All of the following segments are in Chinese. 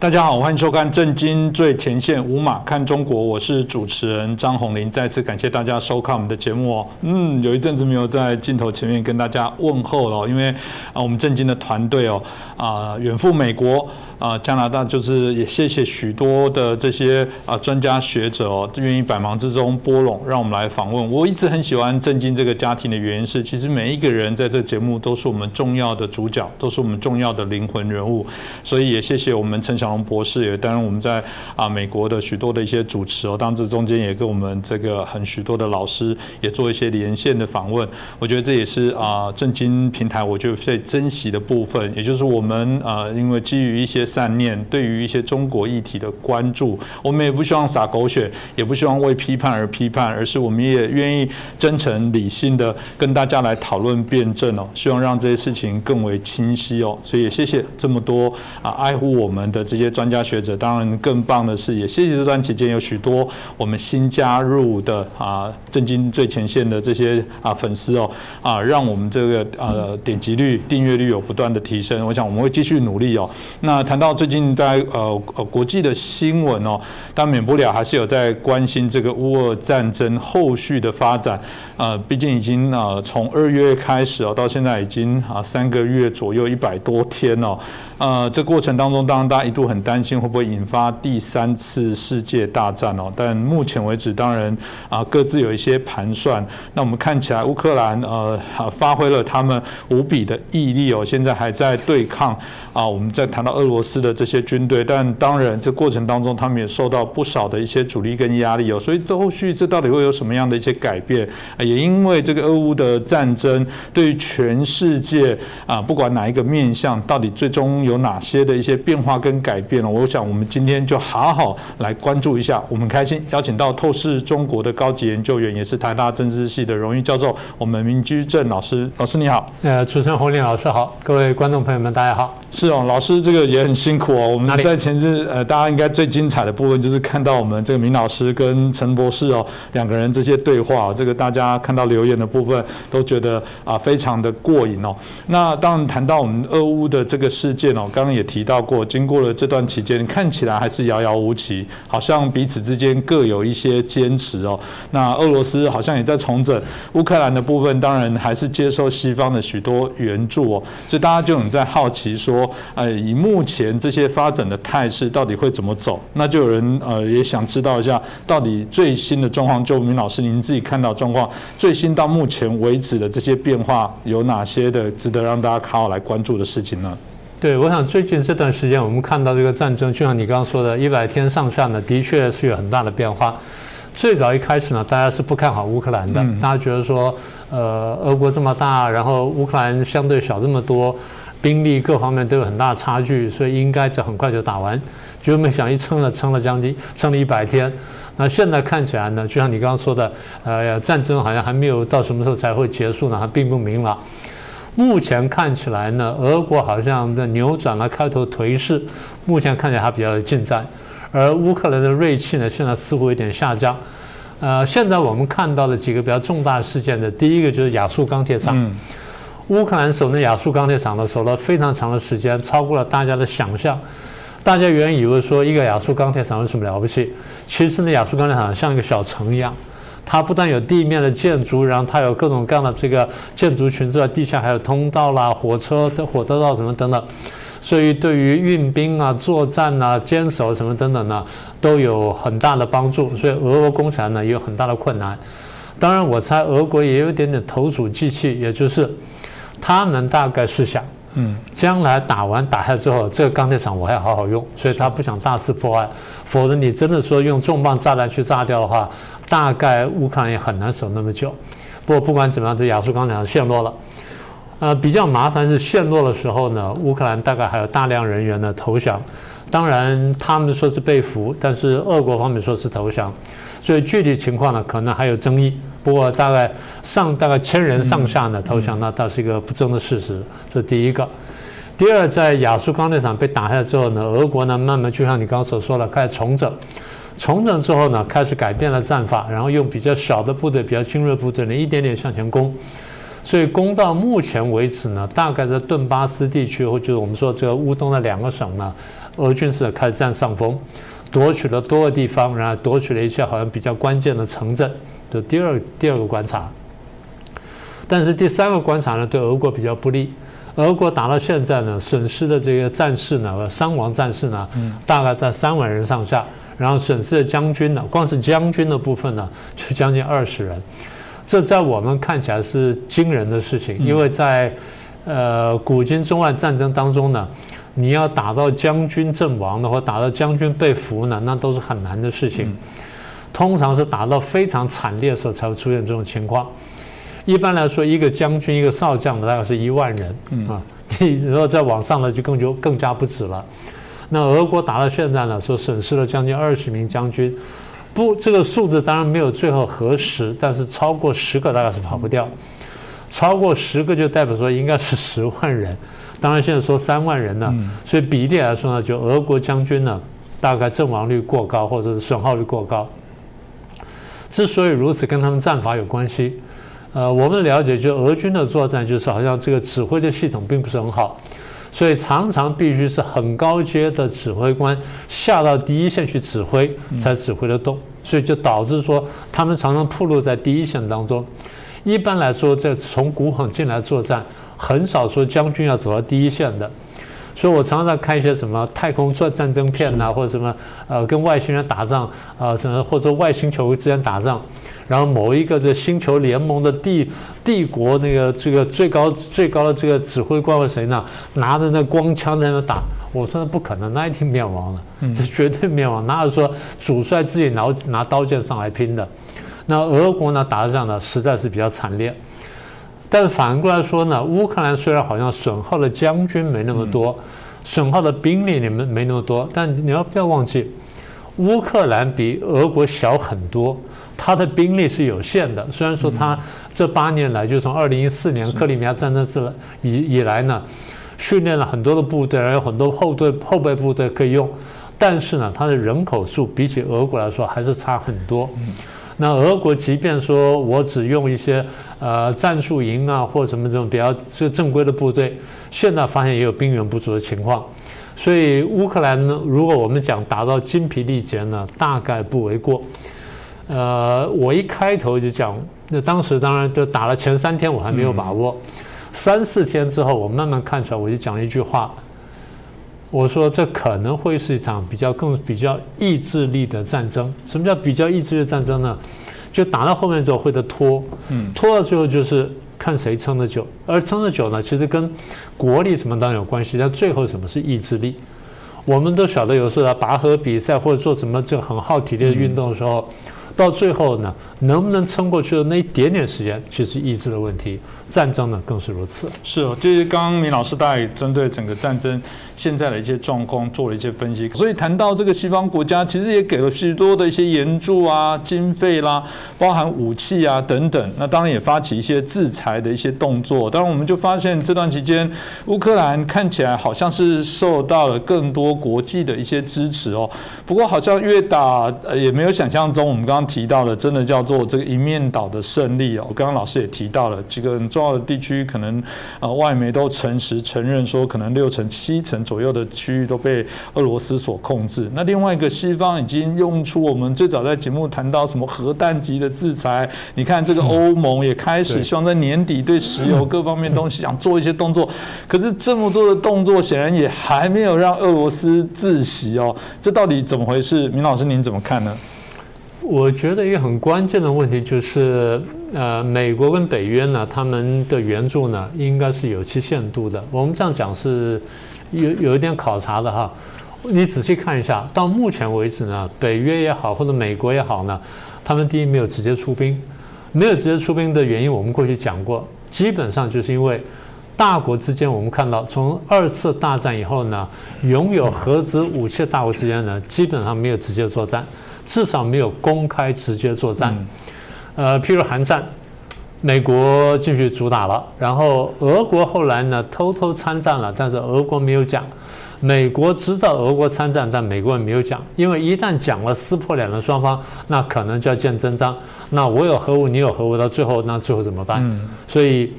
大家好，欢迎收看《震惊最前线》，五马看中国，我是主持人张宏林。再次感谢大家收看我们的节目哦。嗯，有一阵子没有在镜头前面跟大家问候了，因为啊，我们震惊的团队哦，啊，远赴美国。啊，加拿大就是也谢谢许多的这些啊专家学者哦，愿意百忙之中拨冗，让我们来访问。我一直很喜欢震惊这个家庭的原因是，其实每一个人在这节目都是我们重要的主角，都是我们重要的灵魂人物。所以也谢谢我们陈小龙博士，也担任我们在啊美国的许多的一些主持哦，当这中间也跟我们这个很许多的老师也做一些连线的访问。我觉得这也是啊震惊平台我觉得最珍惜的部分，也就是我们啊因为基于一些。善念对于一些中国议题的关注，我们也不希望撒狗血，也不希望为批判而批判，而是我们也愿意真诚理性的跟大家来讨论辩证哦，希望让这些事情更为清晰哦。所以也谢谢这么多啊爱护我们的这些专家学者。当然更棒的是，也谢谢这段期间有许多我们新加入的啊震惊最前线的这些啊粉丝哦啊，让我们这个呃点击率、订阅率有不断的提升。我想我们会继续努力哦。那谈。到最近在呃呃国际的新闻哦，但免不了还是有在关心这个乌俄战争后续的发展。呃，毕竟已经呃从二月开始哦，到现在已经啊三个月左右，一百多天哦。呃，这过程当中，当然大家一度很担心会不会引发第三次世界大战哦。但目前为止，当然啊各自有一些盘算。那我们看起来乌克兰呃发挥了他们无比的毅力哦，现在还在对抗啊。我们在谈到俄罗斯的这些军队，但当然这过程当中，他们也受到不少的一些阻力跟压力哦。所以这后续这到底会有什么样的一些改变？也因为这个俄乌的战争，对于全世界啊，不管哪一个面向，到底最终有哪些的一些变化跟改变了？我想我们今天就好好来关注一下。我们开心邀请到透视中国的高级研究员，也是台大政治系的荣誉教授，我们明居正老师。老师你好，呃，主持人洪林老师好，各位观众朋友们大家好。是哦，老师这个也很辛苦哦。我们在前日呃，大家应该最精彩的部分就是看到我们这个明老师跟陈博士哦两个人这些对话，这个大家。看到留言的部分，都觉得啊非常的过瘾哦。那当然谈到我们俄乌的这个事件哦，刚刚也提到过，经过了这段期间，看起来还是遥遥无期，好像彼此之间各有一些坚持哦。那俄罗斯好像也在重整，乌克兰的部分当然还是接受西方的许多援助哦。所以大家就很在好奇说，呃，以目前这些发展的态势，到底会怎么走？那就有人呃也想知道一下，到底最新的状况，就明老师您自己看到状况。最新到目前为止的这些变化有哪些的值得让大家好好来关注的事情呢？对，我想最近这段时间我们看到这个战争，就像你刚刚说的，一百天上下呢，的确是有很大的变化。最早一开始呢，大家是不看好乌克兰的，大家觉得说，呃，俄国这么大，然后乌克兰相对小这么多，兵力各方面都有很大的差距，所以应该就很快就打完。结果没想一撑了，撑了将近撑了一百天。那现在看起来呢，就像你刚刚说的，呃，战争好像还没有到什么时候才会结束呢？还并不明朗。目前看起来呢，俄国好像的扭转了开头颓势，目前看起来还比较有进展。而乌克兰的锐气呢，现在似乎有点下降。呃，现在我们看到的几个比较重大事件的，第一个就是亚速钢铁厂。乌克兰守那亚速钢铁厂呢，守了非常长的时间，超过了大家的想象。大家原以为说一个亚速钢铁厂有什么了不起？其实呢，亚速钢铁厂像一个小城一样，它不但有地面的建筑，然后它有各种各样的这个建筑群之外，地下还有通道啦、火车的火车道什么等等，所以对于运兵啊、作战啊、坚守什么等等呢，都有很大的帮助。所以俄国攻起来呢也有很大的困难。当然，我猜俄国也有点点投鼠忌器，也就是他们大概是想。嗯，将来打完打下之后，这个钢铁厂我还好好用，所以他不想大肆破坏。否则你真的说用重磅炸弹去炸掉的话，大概乌克兰也很难守那么久。不过不管怎么样，这亚速钢铁厂陷落了。呃，比较麻烦是陷落的时候呢，乌克兰大概还有大量人员呢投降。当然他们说是被俘，但是俄国方面说是投降。所以具体情况呢，可能还有争议。不过大概上大概千人上下呢投降，那倒是一个不争的事实。这是第一个。第二，在亚速钢铁厂被打下之后呢，俄国呢慢慢就像你刚刚所说的，开始重整。重整之后呢，开始改变了战法，然后用比较小的部队、比较精锐部队呢，一点点向前攻。所以攻到目前为止呢，大概在顿巴斯地区，或就是我们说这个乌东的两个省呢，俄军是开始占上风，夺取了多个地方，然后夺取了一些好像比较关键的城镇。这第二第二个观察。但是第三个观察呢，对俄国比较不利。俄国打到现在呢，损失的这个战士呢，伤亡战士呢，大概在三万人上下。然后损失的将军呢，光是将军的部分呢，就将近二十人。这在我们看起来是惊人的事情，因为在呃古今中外战争当中呢，你要打到将军阵亡的，或打到将军被俘呢，那都是很难的事情。通常是打到非常惨烈的时候才会出现这种情况。一般来说，一个将军、一个少将大概是一万人啊。你如果再往上呢，就更就更加不止了。那俄国打到现在呢，说损失了将近二十名将军，不，这个数字当然没有最后核实，但是超过十个大概是跑不掉。超过十个就代表说应该是十万人。当然现在说三万人呢，所以比例来说呢，就俄国将军呢大概阵亡率过高，或者是损耗率过高。之所以如此，跟他们战法有关系。呃，我们了解，就俄军的作战，就是好像这个指挥的系统并不是很好，所以常常必须是很高阶的指挥官下到第一线去指挥，才指挥得动，所以就导致说他们常常暴露在第一线当中。一般来说，在从古往进来作战，很少说将军要走到第一线的。所以我常常看一些什么太空战战争片呐，或者什么呃跟外星人打仗啊，什么或者外星球之间打仗。然后某一个这星球联盟的帝帝国那个这个最高最高的这个指挥官是谁呢？拿着那光枪在那打，我说那不可能，那一定 灭亡了，这绝对灭亡。哪有说主帅自己拿拿刀剑上来拼的？那俄国呢打的这样的实在是比较惨烈。但是反过来说呢，乌克兰虽然好像损耗的将军没那么多，损耗的兵力你们没那么多，但你要不要忘记，乌克兰比俄国小很多。他的兵力是有限的，虽然说他这八年来，就从二零一四年克里米亚战争之以以来呢，训练了很多的部队，还有很多后队后备部队可以用，但是呢，他的人口数比起俄国来说还是差很多。那俄国即便说我只用一些呃战术营啊或什么这种比较最正规的部队，现在发现也有兵源不足的情况，所以乌克兰呢，如果我们讲达到精疲力竭呢，大概不为过。呃，我一开头就讲，那当时当然就打了前三天，我还没有把握。三四天之后，我慢慢看出来，我就讲了一句话，我说这可能会是一场比较更比较意志力的战争。什么叫比较意志力的战争呢？就打到后面之后会的拖，拖到最后就是看谁撑得久。而撑得久呢，其实跟国力什么当然有关系，但最后什么是意志力？我们都晓得，有时候拔河比赛或者做什么就很耗体力的运动的时候。到最后呢，能不能撑过去的那一点点时间，其实意志的问题。战争呢，更是如此。是哦，就是刚刚明老师大概针对整个战争现在的一些状况做了一些分析。所以谈到这个西方国家，其实也给了许多的一些援助啊、经费啦，包含武器啊等等。那当然也发起一些制裁的一些动作。当然，我们就发现这段期间，乌克兰看起来好像是受到了更多国际的一些支持哦。不过，好像越打也没有想象中我们刚刚提到的，真的叫做这个一面倒的胜利哦。刚刚老师也提到了几个很。重要的地区可能啊，外媒都诚实承认说，可能六成七成左右的区域都被俄罗斯所控制。那另外一个，西方已经用出我们最早在节目谈到什么核弹级的制裁。你看，这个欧盟也开始希望在年底对石油各方面东西想做一些动作。可是这么多的动作，显然也还没有让俄罗斯自息哦。这到底怎么回事？明老师您怎么看呢？我觉得一个很关键的问题就是，呃，美国跟北约呢，他们的援助呢，应该是有其限度的。我们这样讲是有有一点考察的哈。你仔细看一下，到目前为止呢，北约也好，或者美国也好呢，他们第一没有直接出兵，没有直接出兵的原因，我们过去讲过，基本上就是因为大国之间，我们看到从二次大战以后呢，拥有核子武器的大国之间呢，基本上没有直接作战。至少没有公开直接作战，呃，譬如韩战，美国继续主打了，然后俄国后来呢偷偷参战了，但是俄国没有讲，美国知道俄国参战，但美国人没有讲，因为一旦讲了，撕破脸了，双方那可能就要见真章。那我有核武，你有核武，到最后那最后怎么办？所以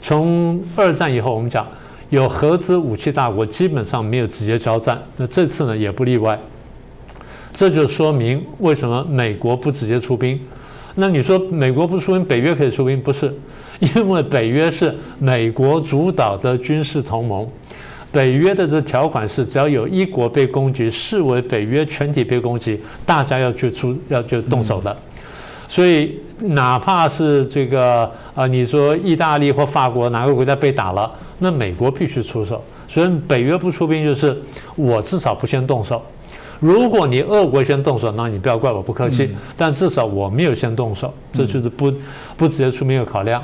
从二战以后，我们讲有核子武器大国基本上没有直接交战，那这次呢也不例外。这就说明为什么美国不直接出兵。那你说美国不出兵，北约可以出兵？不是，因为北约是美国主导的军事同盟。北约的这条款是，只要有一国被攻击，视为北约全体被攻击，大家要去出要去动手的。所以哪怕是这个啊，你说意大利或法国哪个国家被打了，那美国必须出手。所以北约不出兵，就是我至少不先动手。如果你俄国先动手，那你不要怪我不客气。但至少我没有先动手，这就是不不直接出兵的考量。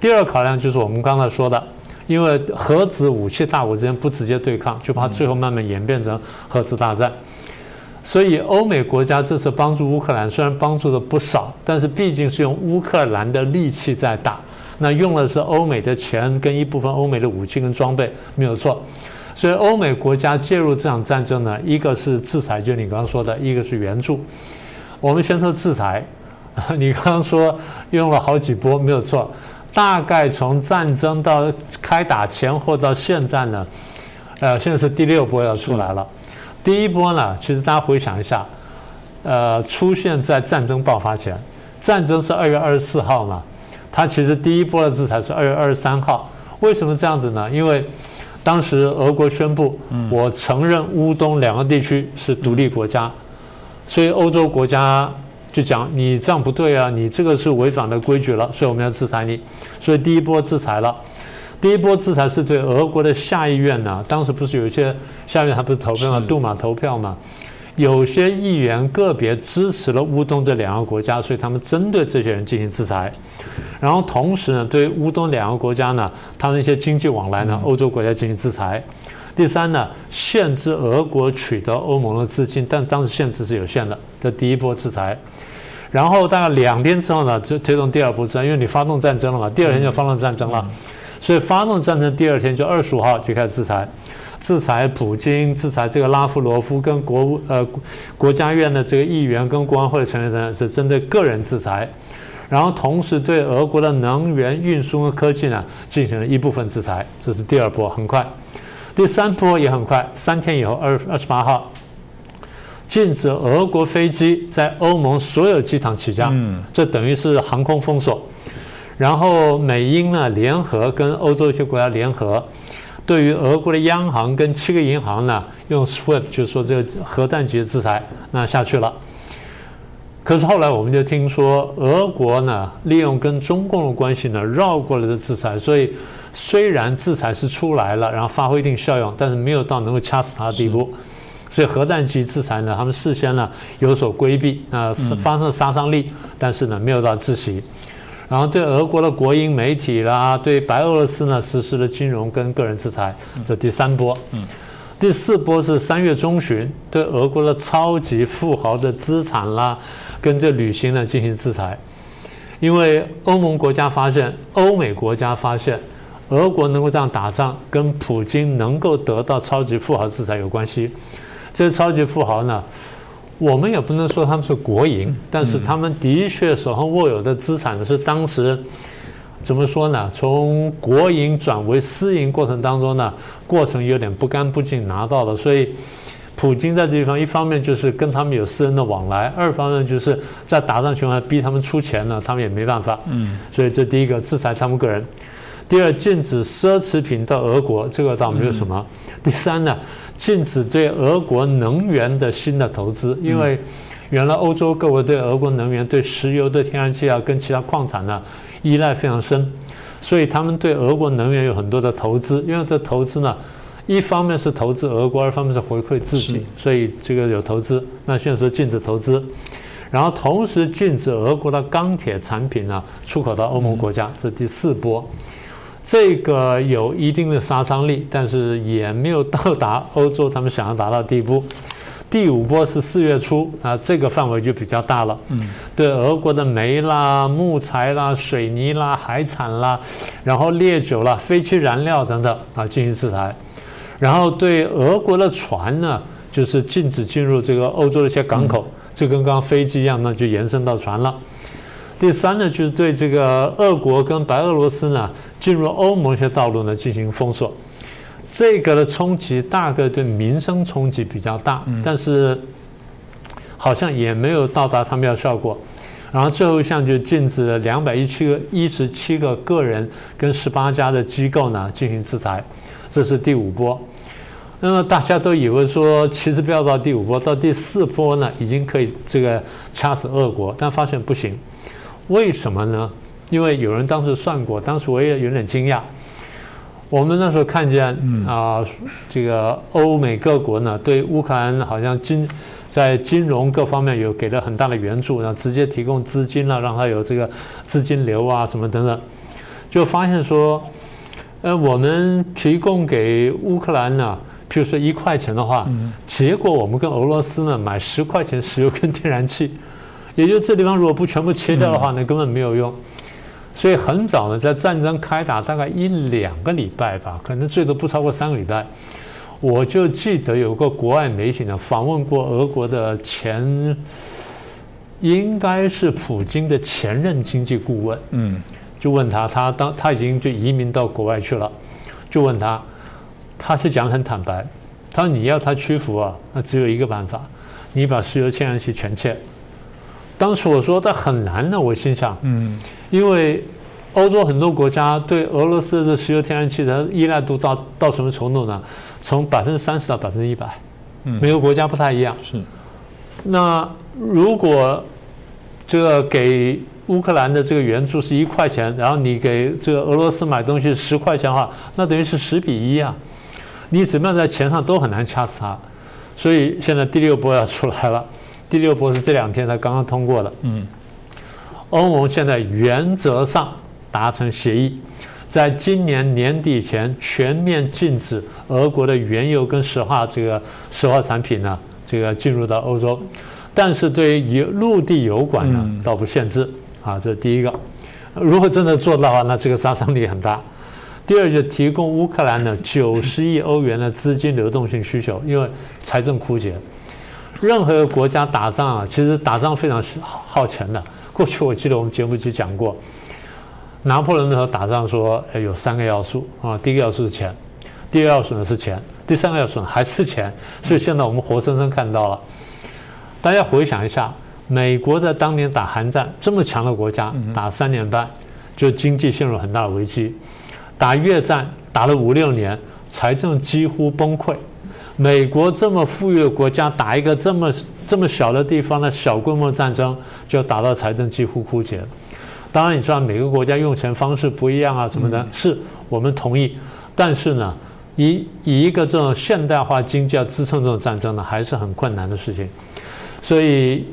第二考量就是我们刚才说的。因为核子武器大国之间不直接对抗，就怕最后慢慢演变成核子大战。所以欧美国家这次帮助乌克兰，虽然帮助的不少，但是毕竟是用乌克兰的力气在打，那用的是欧美的钱跟一部分欧美的武器跟装备，没有错。所以欧美国家介入这场战争呢，一个是制裁，就你刚刚说的，一个是援助。我们先说制裁，你刚刚说用了好几波，没有错。大概从战争到开打前后到现在呢，呃，现在是第六波要出来了。第一波呢，其实大家回想一下，呃，出现在战争爆发前，战争是二月二十四号嘛，它其实第一波的制裁是二月二十三号。为什么这样子呢？因为当时俄国宣布，我承认乌东两个地区是独立国家，所以欧洲国家。就讲你这样不对啊，你这个是违反了规矩了，所以我们要制裁你。所以第一波制裁了，第一波制裁是对俄国的下议院呢，当时不是有一些下院还不是投票吗？杜马投票嘛，有些议员个别支持了乌东这两个国家，所以他们针对这些人进行制裁。然后同时呢，对乌东两个国家呢，他们一些经济往来呢，欧洲国家进行制裁。第三呢，限制俄国取得欧盟的资金，但当时限制是有限的。这第一波制裁。然后大概两天之后呢，就推动第二波制裁，因为你发动战争了嘛，第二天就发动战争了，所以发动战争第二天就二十五号就开始制裁，制裁普京，制裁这个拉夫罗夫跟国务呃国家院的这个议员跟国安会的成员等，是针对个人制裁，然后同时对俄国的能源运输和科技呢进行了一部分制裁，这是第二波，很快，第三波也很快，三天以后二二十八号。禁止俄国飞机在欧盟所有机场起降，这等于是航空封锁。然后美英呢联合跟欧洲一些国家联合，对于俄国的央行跟七个银行呢用 SWIFT 就是说这个核弹级的制裁，那下去了。可是后来我们就听说俄国呢利用跟中共的关系呢绕过了这制裁，所以虽然制裁是出来了，然后发挥一定效用，但是没有到能够掐死他的地步。所以核弹级制裁呢，他们事先呢有所规避，啊，发生杀伤力，但是呢没有到窒息。然后对俄国的国营媒体啦，对白俄罗斯呢实施了金融跟个人制裁，这第三波。第四波是三月中旬，对俄国的超级富豪的资产啦，跟这旅行呢进行制裁。因为欧盟国家发现，欧美国家发现，俄国能够这样打仗，跟普京能够得到超级富豪制裁有关系。这些超级富豪呢，我们也不能说他们是国营，但是他们的确手上握有的资产呢，是当时怎么说呢？从国营转为私营过程当中呢，过程有点不干不净拿到了。所以，普京在这地方一方面就是跟他们有私人的往来，二方面就是在打仗情况下逼他们出钱呢，他们也没办法。嗯，所以这第一个制裁他们个人。第二，禁止奢侈品到俄国，这个倒没有什么。第三呢，禁止对俄国能源的新的投资，因为原来欧洲各国对俄国能源、对石油、对天然气啊，跟其他矿产呢依赖非常深，所以他们对俄国能源有很多的投资。因为这投资呢，一方面是投资俄国，二方面是回馈自己，所以这个有投资。那现在说禁止投资，然后同时禁止俄国的钢铁产品呢出口到欧盟国家，这第四波。这个有一定的杀伤力，但是也没有到达欧洲他们想要达到的地步。第五波是四月初啊，这个范围就比较大了。嗯，对俄国的煤啦、木材啦、水泥啦、海产啦，然后烈酒啦、飞机燃料等等啊进行制裁。然后对俄国的船呢，就是禁止进入这个欧洲的一些港口，就跟刚刚飞机一样，那就延伸到船了。第三呢，就是对这个俄国跟白俄罗斯呢进入欧盟一些道路呢进行封锁。这个的冲击大概对民生冲击比较大，但是好像也没有到达他们要效果。然后最后一项就禁止了两百一七个一十七个个人跟十八家的机构呢进行制裁，这是第五波。那么大家都以为说，其实不要到第五波，到第四波呢已经可以这个掐死俄国，但发现不行。为什么呢？因为有人当时算过，当时我也有点惊讶。我们那时候看见啊，这个欧美各国呢，对乌克兰好像金在金融各方面有给了很大的援助，然后直接提供资金了，让他有这个资金流啊什么等等，就发现说，呃，我们提供给乌克兰呢，譬如说一块钱的话，结果我们跟俄罗斯呢买十块钱石油跟天然气，也就这地方如果不全部切掉的话，那根本没有用。所以很早呢，在战争开打大概一两个礼拜吧，可能最多不超过三个礼拜，我就记得有个国外媒体呢访问过俄国的前，应该是普京的前任经济顾问，嗯，就问他，他当他已经就移民到国外去了，就问他，他是讲很坦白，他说你要他屈服啊，那只有一个办法，你把石油天然气全切。当时我说这很难呢，我心想，嗯，因为欧洲很多国家对俄罗斯的石油天然气的依赖度到到什么程度呢？从百分之三十到百分之一百，嗯，每个国家不太一样。是，那如果这个给乌克兰的这个援助是一块钱，然后你给这个俄罗斯买东西十块钱的话，那等于是十比一啊！你怎么样在钱上都很难掐死他。所以现在第六波要出来了。第六波是这两天才刚刚通过的。嗯，欧盟现在原则上达成协议，在今年年底前全面禁止俄国的原油跟石化这个石化产品呢，这个进入到欧洲。但是对于陆地油管呢，倒不限制。啊，这是第一个。如果真的做到的话，那这个杀伤力很大。第二，就提供乌克兰的九十亿欧元的资金流动性需求，因为财政枯竭。任何一个国家打仗啊，其实打仗非常耗钱的。过去我记得我们节目就讲过，拿破仑那时候打仗说，有三个要素啊，第一个要素是钱，第二个要素呢是钱，第三个要素还是钱。所以现在我们活生生看到了。大家回想一下，美国在当年打韩战，这么强的国家打三年半，就经济陷入很大的危机；打越战打了五六年，财政几乎崩溃。美国这么富裕的国家，打一个这么这么小的地方的小规模战争，就打到财政几乎枯竭。当然，你知道每个国家用钱方式不一样啊，什么的，是我们同意。但是呢，以以一个这种现代化经济要支撑这种战争呢，还是很困难的事情。所以，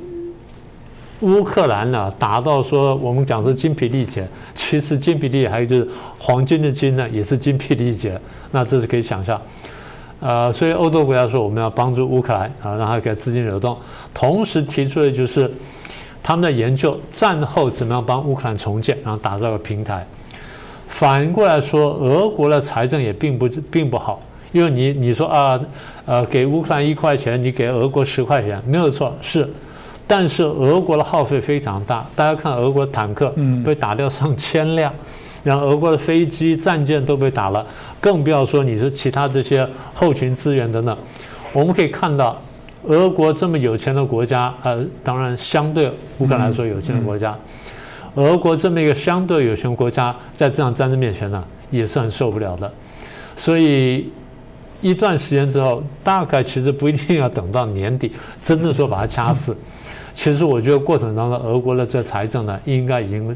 乌克兰呢，打到说我们讲是精疲力竭，其实精疲力还有就是黄金的金呢，也是精疲力竭。那这是可以想象。呃，所以欧洲国家说我们要帮助乌克兰啊，让它给资金流动，同时提出的就是他们在研究战后怎么样帮乌克兰重建，然后打造个平台。反过来说，俄国的财政也并不并不好，因为你你说啊，呃，给乌克兰一块钱，你给俄国十块钱，没有错，是，但是俄国的耗费非常大，大家看俄国坦克被打掉上千辆。然后俄国的飞机、战舰都被打了，更不要说你是其他这些后勤资源等等。我们可以看到，俄国这么有钱的国家，呃，当然相对乌克兰来说有钱的国家，俄国这么一个相对有钱国家，在这场战争面前呢，也是很受不了的。所以一段时间之后，大概其实不一定要等到年底，真的说把它掐死。其实我觉得过程当中，俄国的这财政呢，应该已经。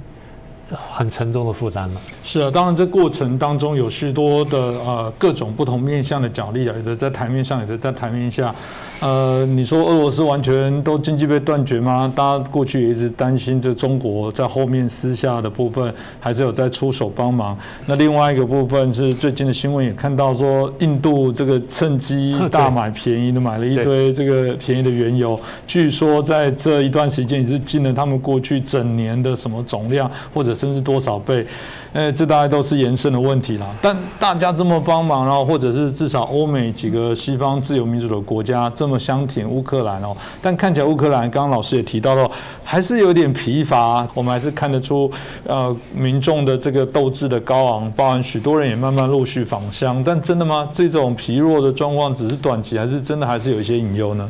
很沉重的负担了。是啊，当然这过程当中有许多的呃各种不同面向的角力啊，有的在台面上，有的在台面下。呃，你说俄罗斯完全都经济被断绝吗？大家过去也一直担心，这中国在后面私下的部分还是有在出手帮忙。那另外一个部分是最近的新闻也看到说，印度这个趁机大买便宜的买了一堆这个便宜的原油，据说在这一段时间也是进了他们过去整年的什么总量，或者甚至多少倍。哎，这大概都是延伸的问题啦。但大家这么帮忙，然后或者是至少欧美几个西方自由民主的国家这么相挺乌克兰哦，但看起来乌克兰刚刚老师也提到了，还是有点疲乏。我们还是看得出，呃，民众的这个斗志的高昂，包含许多人也慢慢陆续返乡。但真的吗？这种疲弱的状况只是短期，还是真的还是有一些隐忧呢？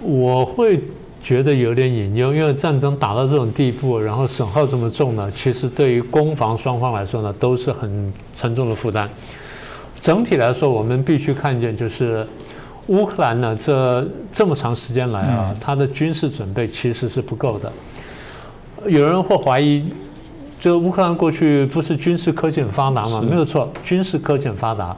我会。觉得有点隐忧，因为战争打到这种地步，然后损耗这么重呢，其实对于攻防双方来说呢，都是很沉重的负担。整体来说，我们必须看见，就是乌克兰呢，这这么长时间来啊，它的军事准备其实是不够的。有人会怀疑，这乌克兰过去不是军事科技很发达吗？没有错，军事科技很发达。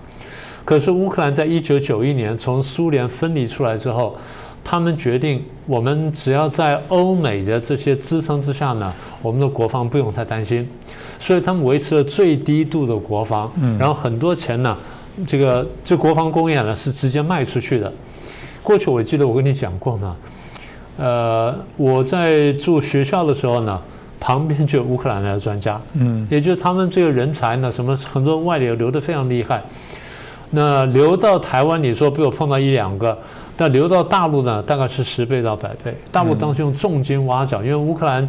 可是乌克兰在一九九一年从苏联分离出来之后。他们决定，我们只要在欧美的这些支撑之下呢，我们的国防不用太担心，所以他们维持了最低度的国防，然后很多钱呢，这个这国防工业呢是直接卖出去的。过去我记得我跟你讲过呢，呃，我在住学校的时候呢，旁边就有乌克兰的专家，嗯，也就是他们这个人才呢，什么很多外流流的非常厉害，那流到台湾，你说被我碰到一两个。但流到大陆呢，大概是十倍到百倍。大陆当时用重金挖角，因为乌克兰，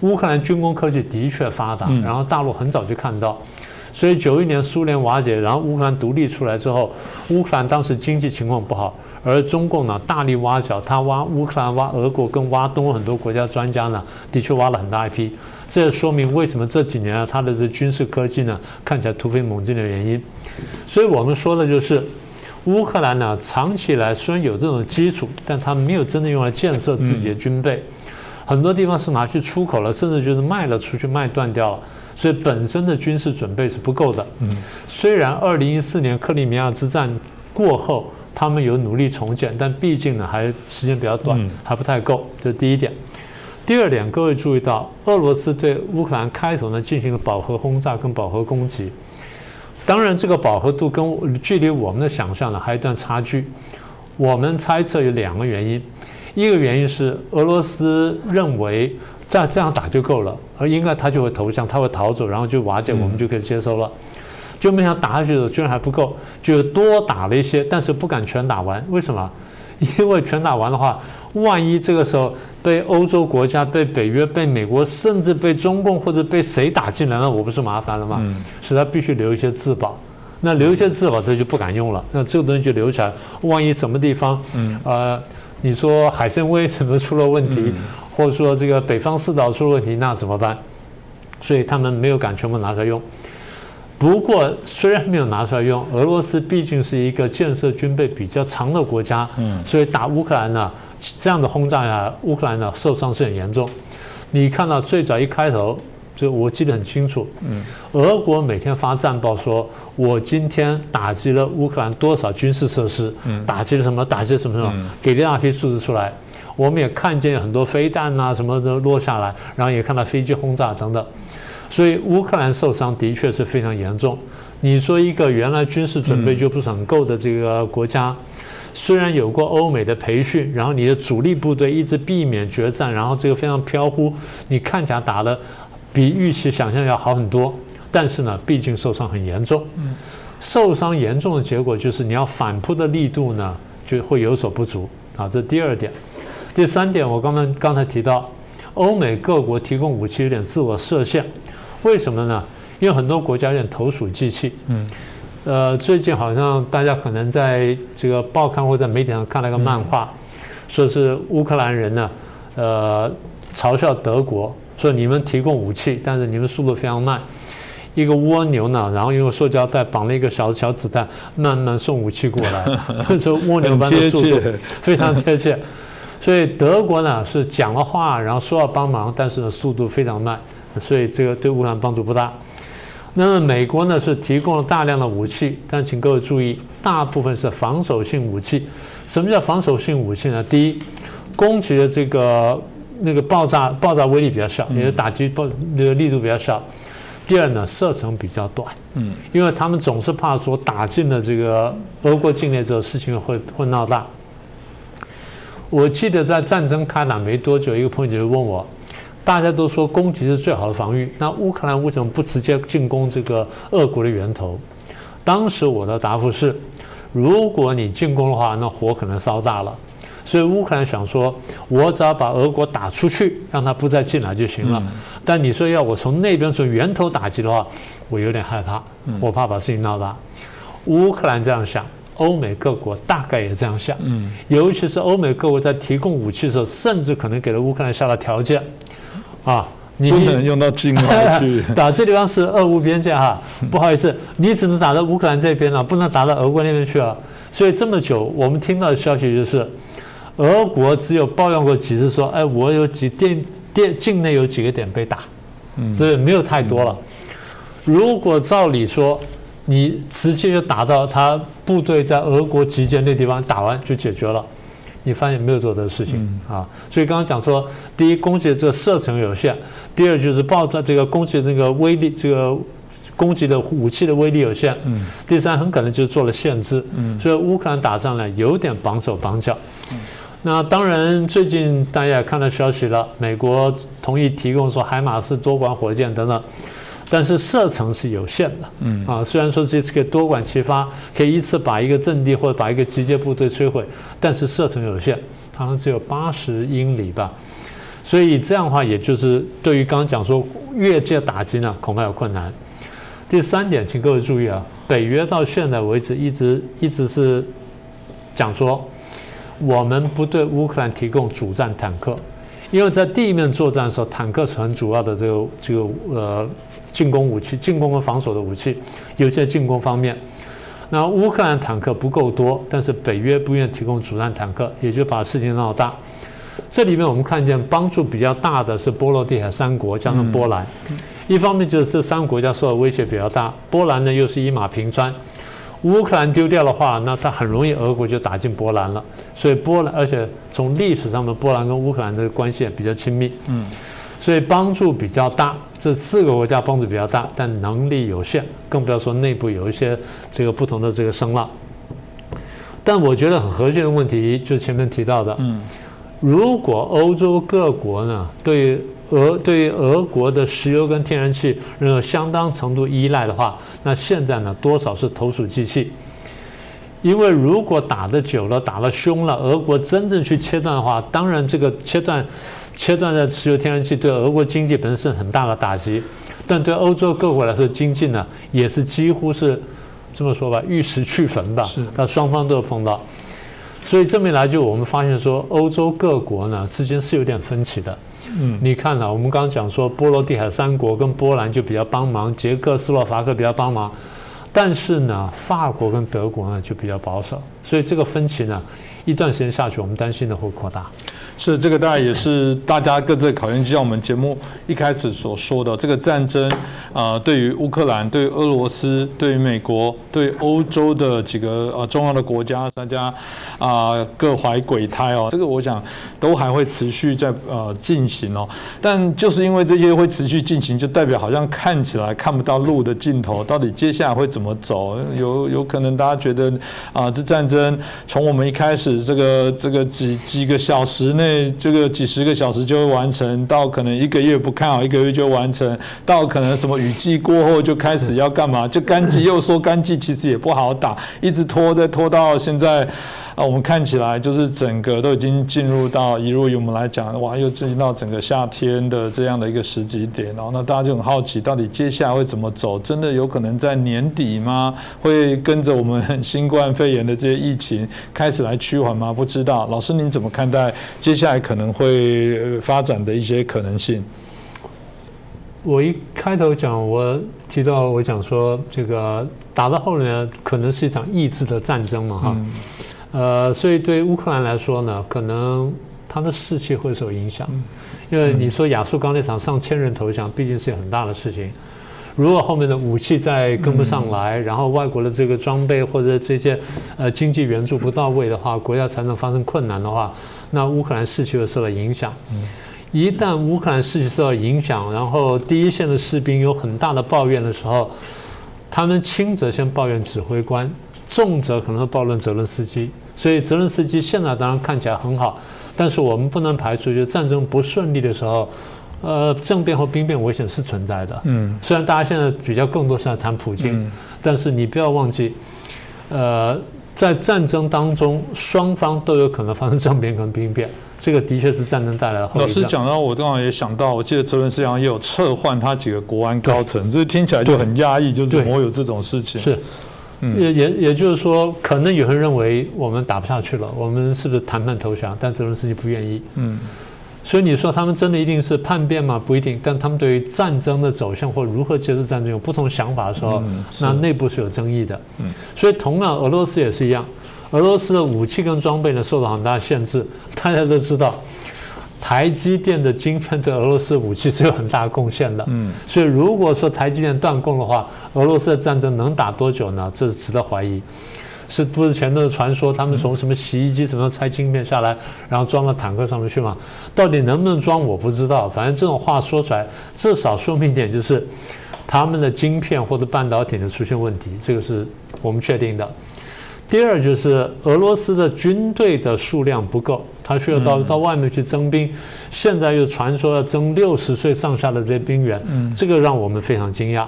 乌克兰军工科技的确发达，然后大陆很早就看到，所以九一年苏联瓦解，然后乌克兰独立出来之后，乌克兰当时经济情况不好，而中共呢大力挖角，他挖乌克兰、挖俄国跟挖东欧很多国家专家呢，的确挖了很大一批。这也说明为什么这几年啊，他的这军事科技呢看起来突飞猛进的原因。所以我们说的就是。乌克兰呢，长期以来虽然有这种基础，但他没有真的用来建设自己的军备，很多地方是拿去出口了，甚至就是卖了出去，卖断掉了，所以本身的军事准备是不够的。嗯，虽然二零一四年克里米亚之战过后，他们有努力重建，但毕竟呢，还时间比较短，还不太够。这是第一点。第二点，各位注意到，俄罗斯对乌克兰开头呢进行了饱和轰炸跟饱和攻击。当然，这个饱和度跟距离我们的想象呢还有一段差距。我们猜测有两个原因，一个原因是俄罗斯认为再这样打就够了，而应该他就会投降，他会逃走，然后就瓦解，我们就可以接收了。就没想打下去的居然还不够，就多打了一些，但是不敢全打完。为什么？因为全打完的话，万一这个时候被欧洲国家、被北约、被美国，甚至被中共或者被谁打进来，了我不是麻烦了吗？所以他必须留一些自保。那留一些自保，这就不敢用了。那这个东西就留起来，万一什么地方，呃，你说海参崴什么出了问题，或者说这个北方四岛出了问题，那怎么办？所以他们没有敢全部拿出来用。不过，虽然没有拿出来用，俄罗斯毕竟是一个建设军备比较长的国家，嗯，所以打乌克兰呢，这样的轰炸呀，乌克兰呢受伤是很严重。你看到最早一开头，就我记得很清楚，嗯，俄国每天发战报说，我今天打击了乌克兰多少军事设施，嗯，打击了什么，打击了什么什么，给了一大批数字出来。我们也看见很多飞弹啊什么的落下来，然后也看到飞机轰炸等等。所以乌克兰受伤的确是非常严重。你说一个原来军事准备就不是很够的这个国家，虽然有过欧美的培训，然后你的主力部队一直避免决战，然后这个非常飘忽，你看起来打的比预期想象要好很多，但是呢，毕竟受伤很严重。受伤严重的结果就是你要反扑的力度呢就会有所不足啊。这第二点。第三点，我刚才刚才提到，欧美各国提供武器有点自我设限。为什么呢？因为很多国家有点投鼠忌器。嗯，呃，最近好像大家可能在这个报刊或者媒体上看了个漫画，说是乌克兰人呢，呃，嘲笑德国，说你们提供武器，但是你们速度非常慢。一个蜗牛呢，然后用塑胶袋绑了一个小小子弹，慢慢送武器过来，这蜗牛般的速度，非常贴切。所以德国呢是讲了话，然后说要帮忙，但是呢速度非常慢。所以这个对乌克兰帮助不大。那么美国呢是提供了大量的武器，但请各位注意，大部分是防守性武器。什么叫防守性武器呢？第一，攻击的这个那个爆炸爆炸威力比较小，也就打击爆那个力度比较小。第二呢，射程比较短，嗯，因为他们总是怕说打进了这个俄国境内之后，事情会会闹大。我记得在战争开打没多久，一个朋友就问我。大家都说攻击是最好的防御，那乌克兰为什么不直接进攻这个俄国的源头？当时我的答复是：如果你进攻的话，那火可能烧大了。所以乌克兰想说，我只要把俄国打出去，让他不再进来就行了。但你说要我从那边从源头打击的话，我有点害怕，我怕把事情闹大。乌克兰这样想，欧美各国大概也这样想。嗯，尤其是欧美各国在提供武器的时候，甚至可能给了乌克兰下了条件。啊，你不能用到境外去 打，这地方是俄乌边界哈，不好意思，你只能打到乌克兰这边了，不能打到俄国那边去啊。所以这么久，我们听到的消息就是，俄国只有抱怨过几次，说，哎，我有几电电境内有几个点被打，嗯，这没有太多了。如果照理说，你直接就打到他部队在俄国集结那地方，打完就解决了。你发现没有做这个事情啊？所以刚刚讲说，第一，攻击的这个射程有限；第二，就是爆炸这个攻击的这个威力，这个攻击的武器的威力有限；第三，很可能就做了限制。所以乌克兰打仗呢，有点绑手绑脚。那当然，最近大家也看到消息了，美国同意提供说海马斯多管火箭等等。但是射程是有限的，嗯。啊，虽然说这次可以多管齐发，可以一次把一个阵地或者把一个集结部队摧毁，但是射程有限，好像只有八十英里吧，所以这样的话，也就是对于刚刚讲说越界打击呢，恐怕有困难。第三点，请各位注意啊，北约到现在为止一直一直是讲说，我们不对乌克兰提供主战坦克，因为在地面作战的时候，坦克是很主要的这个这个呃。进攻武器、进攻和防守的武器，尤其在进攻方面，那乌克兰坦克不够多，但是北约不愿提供主战坦克，也就把事情闹大。这里面我们看见帮助比较大的是波罗的海三国加上波兰，一方面就是这三个国家受到威胁比较大，波兰呢又是一马平川，乌克兰丢掉的话，那它很容易俄国就打进波兰了，所以波兰，而且从历史上的，波兰跟乌克兰的关系也比较亲密，嗯。所以帮助比较大，这四个国家帮助比较大，但能力有限，更不要说内部有一些这个不同的这个声浪。但我觉得很核心的问题，就是前面提到的，嗯，如果欧洲各国呢对俄对于俄国的石油跟天然气仍有相当程度依赖的话，那现在呢多少是投鼠忌器。因为如果打得久了，打了凶了，俄国真正去切断的话，当然这个切断。切断的石油天然气对俄国经济本身是很大的打击，但对欧洲各国来说，经济呢也是几乎是这么说吧，玉石俱焚吧。是，那双方都有碰到，所以这么一来，就我们发现说，欧洲各国呢之间是有点分歧的。嗯，你看呢，我们刚刚讲说，波罗的海三国跟波兰就比较帮忙，捷克斯洛伐克比较帮忙，但是呢，法国跟德国呢就比较保守，所以这个分歧呢，一段时间下去，我们担心的会扩大。是这个，当然也是大家各自的考验。就像我们节目一开始所说的，这个战争啊，对于乌克兰、对于俄罗斯、对于美国、对欧洲的几个呃重要的国家，大家啊各怀鬼胎哦。这个我想都还会持续在呃进行哦。但就是因为这些会持续进行，就代表好像看起来看不到路的尽头。到底接下来会怎么走？有有可能大家觉得啊，这战争从我们一开始这个这个几几个小时内。那这个几十个小时就会完成，到可能一个月不看好，一个月就完成，到可能什么雨季过后就开始要干嘛？就干季又说干季其实也不好打，一直拖再拖到现在。啊，我们看起来就是整个都已经进入到，一如我们来讲，哇，又进入到整个夏天的这样的一个时机点，然后那大家就很好奇，到底接下来会怎么走？真的有可能在年底吗？会跟着我们新冠肺炎的这些疫情开始来趋缓吗？不知道，老师您怎么看待下来可能会发展的一些可能性？我一开头讲，我提到我讲说，这个打到后面可能是一场意志的战争嘛，哈。呃，所以对乌克兰来说呢，可能他的士气会受影响，因为你说亚速钢铁厂上千人投降，毕竟是很大的事情。如果后面的武器再跟不上来，然后外国的这个装备或者这些呃经济援助不到位的话，国家财政发生困难的话，那乌克兰士气会受到影响。一旦乌克兰士气受到影响，然后第一线的士兵有很大的抱怨的时候，他们轻则先抱怨指挥官，重则可能会抱怨泽伦斯基。所以泽伦斯基现在当然看起来很好，但是我们不能排除，就是战争不顺利的时候。呃，政变和兵变危险是存在的。嗯，虽然大家现在比较更多是在谈普京，但是你不要忘记，呃，在战争当中，双方都有可能发生政变跟兵变，这个的确是战争带来的后老师讲到，我刚好也想到，我记得泽伦斯基也有撤换他几个国安高层，这听起来就很压抑，就是怎么有这种事情？是，也也也就是说，可能有人认为我们打不下去了，我们是不是谈判投降？但泽伦斯基不愿意。嗯。所以你说他们真的一定是叛变吗？不一定。但他们对于战争的走向或如何结束战争有不同想法的时候，那内部是有争议的。所以同样，俄罗斯也是一样。俄罗斯的武器跟装备呢受到很大限制。大家都知道，台积电的晶片对俄罗斯武器是有很大贡献的。嗯。所以如果说台积电断供的话，俄罗斯的战争能打多久呢？这是值得怀疑。是不是前头的传说？他们从什么洗衣机什么拆晶片下来，然后装到坦克上面去嘛？到底能不能装，我不知道。反正这种话说出来，至少说明一点，就是他们的晶片或者半导体的出现问题，这个是我们确定的。第二就是俄罗斯的军队的数量不够，他需要到到外面去征兵。现在又传说要征六十岁上下的这些兵员，这个让我们非常惊讶。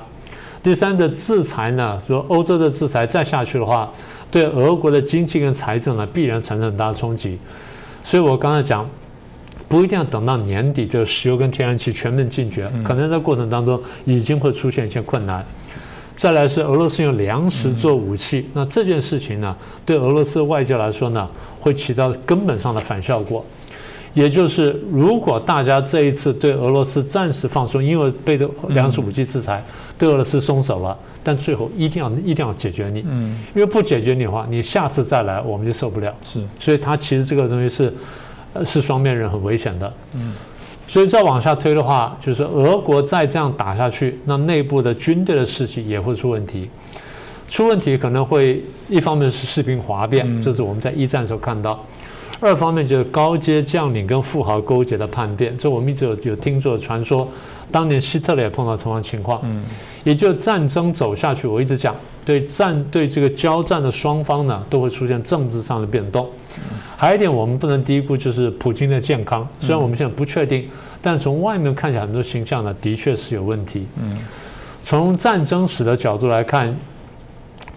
第三的制裁呢，说欧洲的制裁再下去的话。对俄国的经济跟财政呢，必然产生很大的冲击。所以我刚才讲，不一定要等到年底，这个石油跟天然气全面禁绝，可能在过程当中已经会出现一些困难。再来是俄罗斯用粮食做武器，那这件事情呢，对俄罗斯外交来说呢，会起到根本上的反效果。也就是，如果大家这一次对俄罗斯暂时放松，因为被的粮食武器制裁，对俄罗斯松手了，但最后一定要一定要解决你，嗯，因为不解决你的话，你下次再来我们就受不了。是，所以它其实这个东西是，呃，是双面人，很危险的。嗯，所以再往下推的话，就是俄国再这样打下去，那内部的军队的士气也会出问题，出问题可能会一方面是士兵哗变，这是我们在一战时候看到。二方面就是高阶将领跟富豪勾结的叛变，这我们一直有有听说传说，当年希特勒也碰到同样情况。嗯，也就战争走下去，我一直讲，对战对这个交战的双方呢，都会出现政治上的变动。还有一点，我们不能低估就是普京的健康，虽然我们现在不确定，但从外面看起来很多形象呢，的确是有问题。嗯，从战争史的角度来看。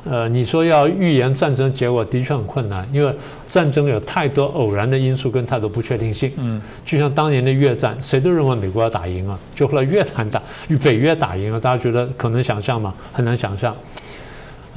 呃，你说要预言战争结果的确很困难，因为战争有太多偶然的因素跟太多不确定性。嗯，就像当年的越战，谁都认为美国要打赢了，就后来越南打，与北约打赢了，大家觉得可能想象吗？很难想象。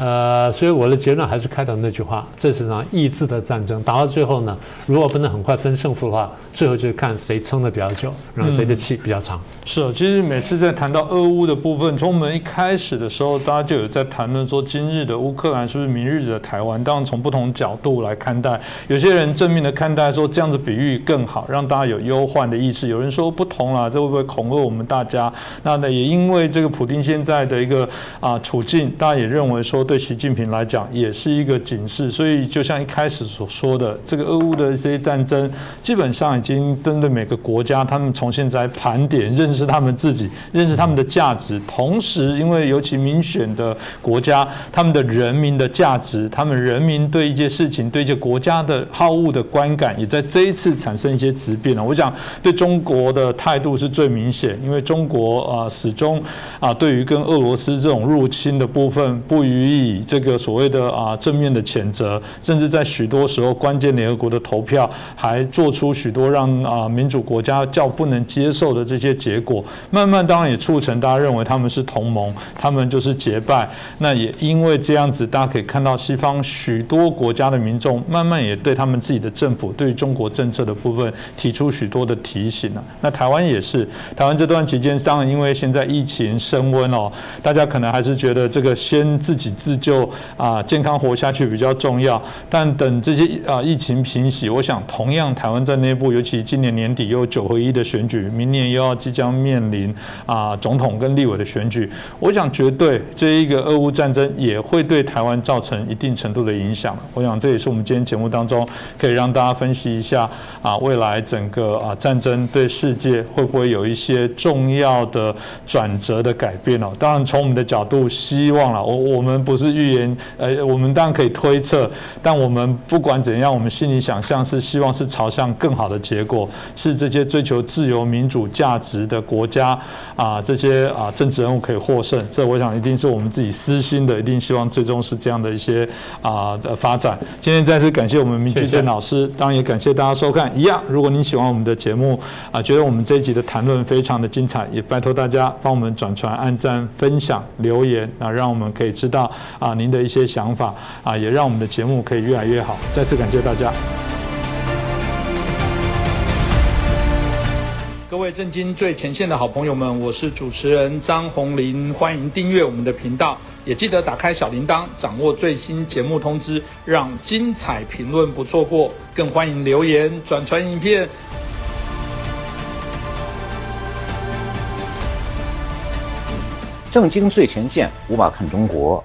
呃，所以我的结论还是开头那句话，这是场意志的战争。打到最后呢，如果不能很快分胜负的话，最后就是看谁撑的比较久，然后谁的气比较长。是，其实每次在谈到俄乌的部分，从我们一开始的时候，大家就有在谈论说，今日的乌克兰是不是明日的台湾？当然从不同角度来看待，有些人正面的看待说这样子比喻更好，让大家有忧患的意识。有人说不同了，这会不会恐吓我们大家？那呢，也因为这个普丁现在的一个啊处境，大家也认为说。对习近平来讲，也是一个警示。所以，就像一开始所说的，这个俄乌的这些战争，基本上已经针对每个国家，他们重新在盘点、认识他们自己、认识他们的价值。同时，因为尤其民选的国家，他们的人民的价值，他们人民对一些事情、对一些国家的好恶的观感，也在这一次产生一些质变了。我想，对中国的态度是最明显，因为中国啊，始终啊，对于跟俄罗斯这种入侵的部分，不予以。这个所谓的啊正面的谴责，甚至在许多时候关键联合国的投票，还做出许多让啊民主国家较不能接受的这些结果。慢慢当然也促成大家认为他们是同盟，他们就是结拜。那也因为这样子，大家可以看到西方许多国家的民众慢慢也对他们自己的政府对中国政策的部分提出许多的提醒了。那台湾也是，台湾这段期间当然因为现在疫情升温哦，大家可能还是觉得这个先自己。自救啊，健康活下去比较重要。但等这些啊疫情平息，我想同样台湾在内部，尤其今年年底又有九合一的选举，明年又要即将面临啊总统跟立委的选举，我想绝对这一个俄乌战争也会对台湾造成一定程度的影响。我想这也是我们今天节目当中可以让大家分析一下啊未来整个啊战争对世界会不会有一些重要的转折的改变哦。当然从我们的角度希望了，我我们不是预言，呃，我们当然可以推测，但我们不管怎样，我们心里想象是希望是朝向更好的结果，是这些追求自由民主价值的国家啊，这些啊政治人物可以获胜。这我想一定是我们自己私心的，一定希望最终是这样的一些啊的发展。今天再次感谢我们明居正老师，当然也感谢大家收看。一样，如果您喜欢我们的节目啊，觉得我们这一集的谈论非常的精彩，也拜托大家帮我们转传、按赞、分享、留言啊，让我们可以知道啊您的一些想法啊，也让我们的节目可以越来越好。再次感谢大家。各位震惊最前线的好朋友们，我是主持人张宏林，欢迎订阅我们的频道，也记得打开小铃铛，掌握最新节目通知，让精彩评论不错过。更欢迎留言、转传影片。震惊最前线，无马看中国。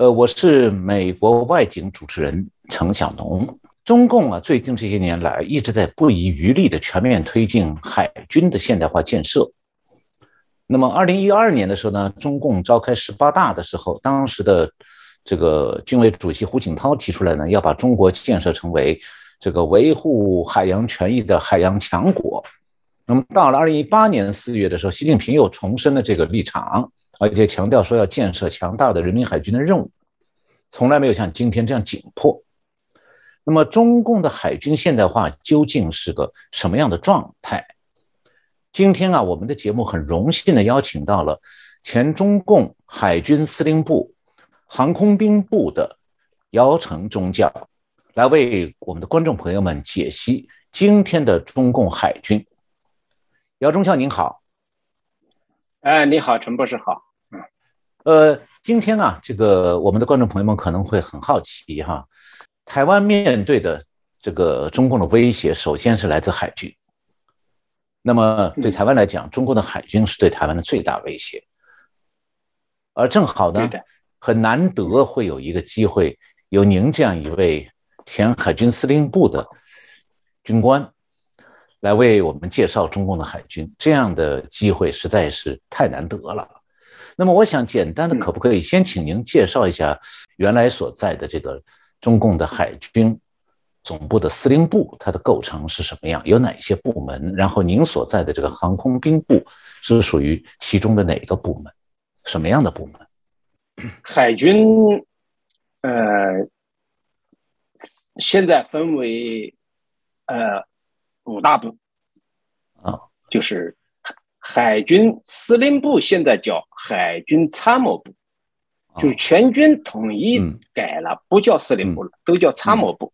呃，我是美国外景主持人程晓农。中共啊，最近这些年来一直在不遗余力的全面推进海军的现代化建设。那么，二零一二年的时候呢，中共召开十八大的时候，当时的这个军委主席胡锦涛提出来呢，要把中国建设成为这个维护海洋权益的海洋强国。那么，到了二零一八年四月的时候，习近平又重申了这个立场，而且强调说要建设强大的人民海军的任务，从来没有像今天这样紧迫。那么，中共的海军现代化究竟是个什么样的状态？今天啊，我们的节目很荣幸的邀请到了前中共海军司令部航空兵部的姚成中将，来为我们的观众朋友们解析今天的中共海军。姚中校您好，哎，你好，陈博士好。嗯，呃，今天啊，这个我们的观众朋友们可能会很好奇哈。台湾面对的这个中共的威胁，首先是来自海军。那么对台湾来讲，中共的海军是对台湾的最大威胁。而正好呢，很难得会有一个机会，有您这样一位前海军司令部的军官，来为我们介绍中共的海军，这样的机会实在是太难得了。那么我想简单的，可不可以先请您介绍一下原来所在的这个？中共的海军总部的司令部，它的构成是什么样？有哪些部门？然后您所在的这个航空兵部是属于其中的哪个部门？什么样的部门？海军，呃，现在分为呃五大部啊，就是海军司令部，现在叫海军参谋部。就是全军统一改了，不叫司令部了，都叫参谋部。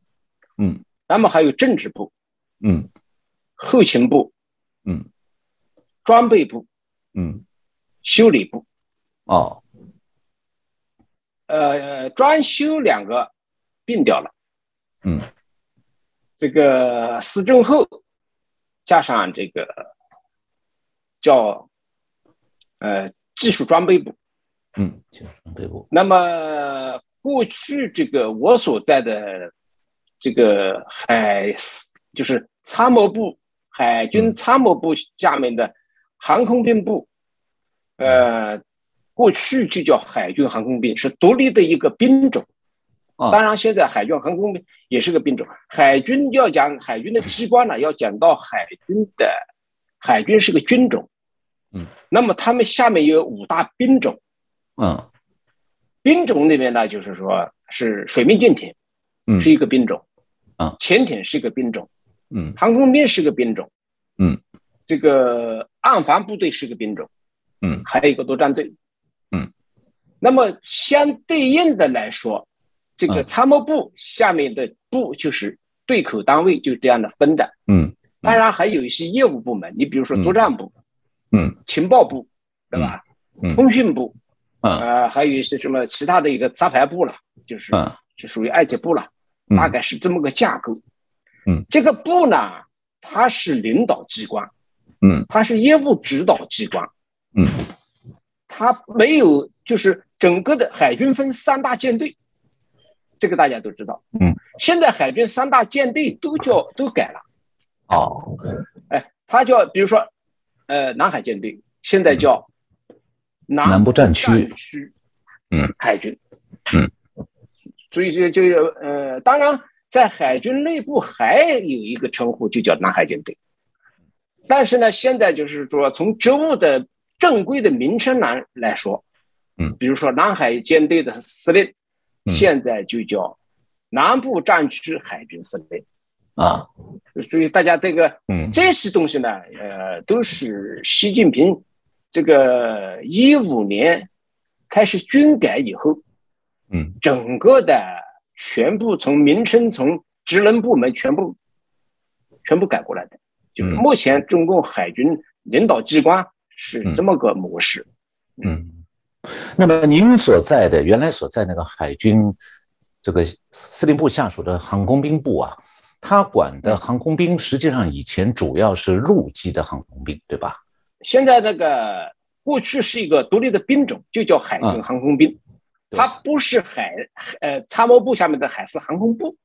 嗯，那么还有政治部，嗯，后勤部，嗯，装备部，嗯，修理部。哦，呃，装修两个并掉了。嗯，这个司政后加上这个叫呃技术装备部。嗯，技术装备部。那么过去这个我所在的这个海就是参谋部，海军参谋部下面的航空兵部，呃，过去就叫海军航空兵，是独立的一个兵种。当然，现在海军航空兵也是个兵种。海军要讲海军的机关呢，要讲到海军的海军是个军种。嗯，那么他们下面有五大兵种。嗯，兵种那边呢，就是说是水面舰艇，嗯，是一个兵种，啊，潜艇是一个兵种，嗯，航空兵是个兵种，嗯，这个岸防部队是个兵种，嗯，还有一个作战队，嗯，那么相对应的来说，这个参谋部下面的部就是对口单位，就这样的分的，嗯，当然还有一些业务部门，你比如说作战部，嗯，情报部，对吧？通讯部。呃，还有一些什么其他的一个杂牌部了，就是就属于二级部了，大概是这么个架构。嗯，这个部呢，它是领导机关，嗯，它是业务指导机关，嗯，它没有就是整个的海军分三大舰队，这个大家都知道。嗯，现在海军三大舰队都叫都改了。哦，哎，它叫比如说，呃，南海舰队现在叫南部战区区，嗯，海军，嗯，所以就就呃，当然。在海军内部还有一个称呼，就叫南海舰队。但是呢，现在就是说，从职务的正规的名称来来说，嗯，比如说南海舰队的司令，现在就叫南部战区海军司令啊。所以大家这个，嗯，这些东西呢，呃，都是习近平这个一五年开始军改以后，嗯，整个的。全部从名称、从职能部门全部全部改过来的，就是目前中共海军领导机关是这么个模式。嗯，那么您所在的原来所在那个海军这个司令部下属的航空兵部啊，他管的航空兵实际上以前主要是陆基的航空兵，对吧？现在那个过去是一个独立的兵种，就叫海军航空兵。它不是海呃参谋部下面的海事航空部，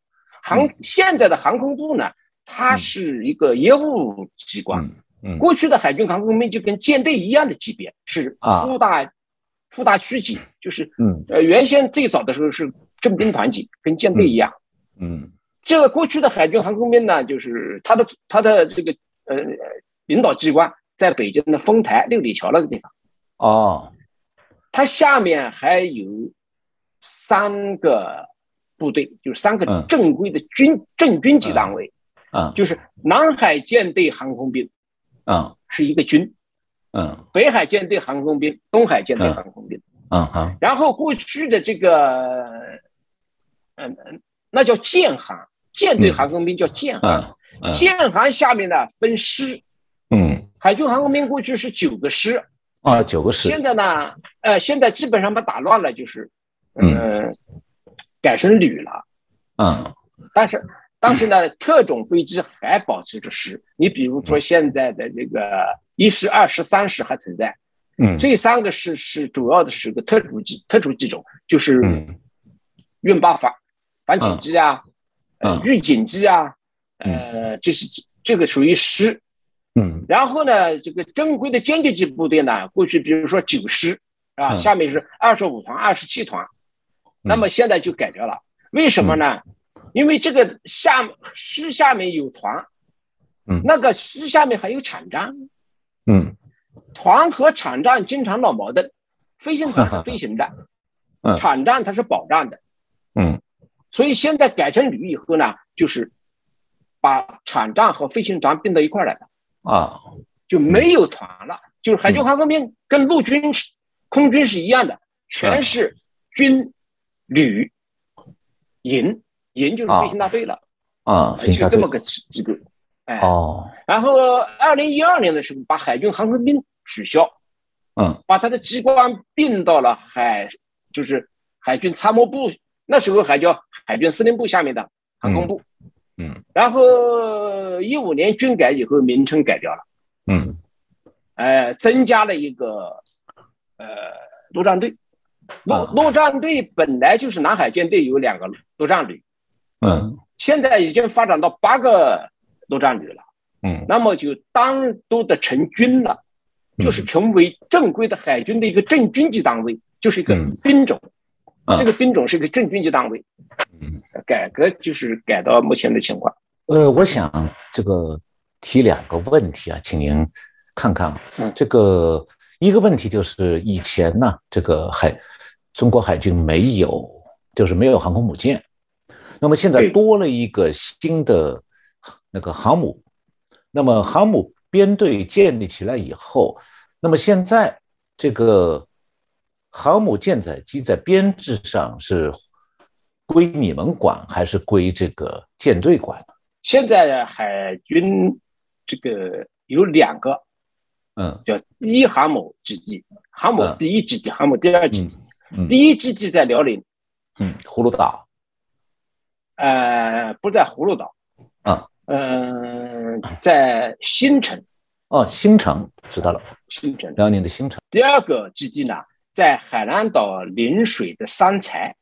航现在的航空部呢，它是一个业务机关。嗯，过去的海军航空兵就跟舰队一样的级别，是副大副大区级，就是嗯。呃原先最早的时候是正兵团级，跟舰队一样。嗯，这个过去的海军航空兵呢，就是他的他的这个呃领导机关在北京的丰台六里桥那个地方。哦。它下面还有三个部队，就是三个正规的军正军级单位，啊，就是南海舰队航空兵，啊，是一个军，嗯，北海舰队航空兵，东海舰队航空兵，嗯。好，然后过去的这个，嗯嗯，那叫舰航，舰队航空兵叫舰航，舰航下面呢分师，嗯，海军航空兵过去是九个师。啊，九个师。现在呢，呃，现在基本上把打乱了，就是，嗯，改成旅了。嗯。但是，但是呢，特种飞机还保持着师。你比如说现在的这个一师、二师、三师还存在。嗯。这三个师是主要的是个特殊机、特殊机种，就是运八反反潜机啊，呃，预警机啊，呃，这是这个属于师。嗯，然后呢，这个正规的歼击机部队呢，过去比如说九师啊，下面是二十五团、二十七团，那么现在就改掉了。为什么呢？因为这个下师下面有团，嗯，那个师下面还有产战，嗯，团和产战经常闹矛盾。飞行团是飞行的，产战它是保障的，嗯，所以现在改成旅以后呢，就是把产站和飞行团并到一块来了。啊，就没有团了，就是海军航空兵跟陆军、空军是一样的，全是军、旅、营，营就是飞行大队了啊，就这么个机构。哎，哦，然后二零一二年的时候，把海军航空兵取消，嗯，把他的机关并到了海，就是海军参谋部，那时候还叫海军司令部下面的航空部。嗯，然后一五年军改以后，名称改掉了。嗯，呃，增加了一个呃陆战队。陆陆战队本来就是南海舰队有两个陆战旅，嗯，现在已经发展到八个陆战旅了。嗯，那么就单独的成军了，就是成为正规的海军的一个正军级单位，就是一个兵种。这个兵种是一个正军级单位。嗯，改革就是改到目前的情况。呃，我想这个提两个问题啊，请您看看。嗯，这个一个问题就是以前呢，这个海中国海军没有，就是没有航空母舰。那么现在多了一个新的那个航母。那么航母编队建立起来以后，那么现在这个航母舰载机在编制上是。归你们管还是归这个舰队管？现在海军这个有两个，嗯叫第一航母基地，航母嗯第一基地，航母第二基地。嗯第一基地在辽宁，嗯，葫芦岛呃，不在葫芦岛，啊，嗯、在新城，哦，新城知道了，新城。辽宁的新城第二个基地呢，在海南岛临水的三才，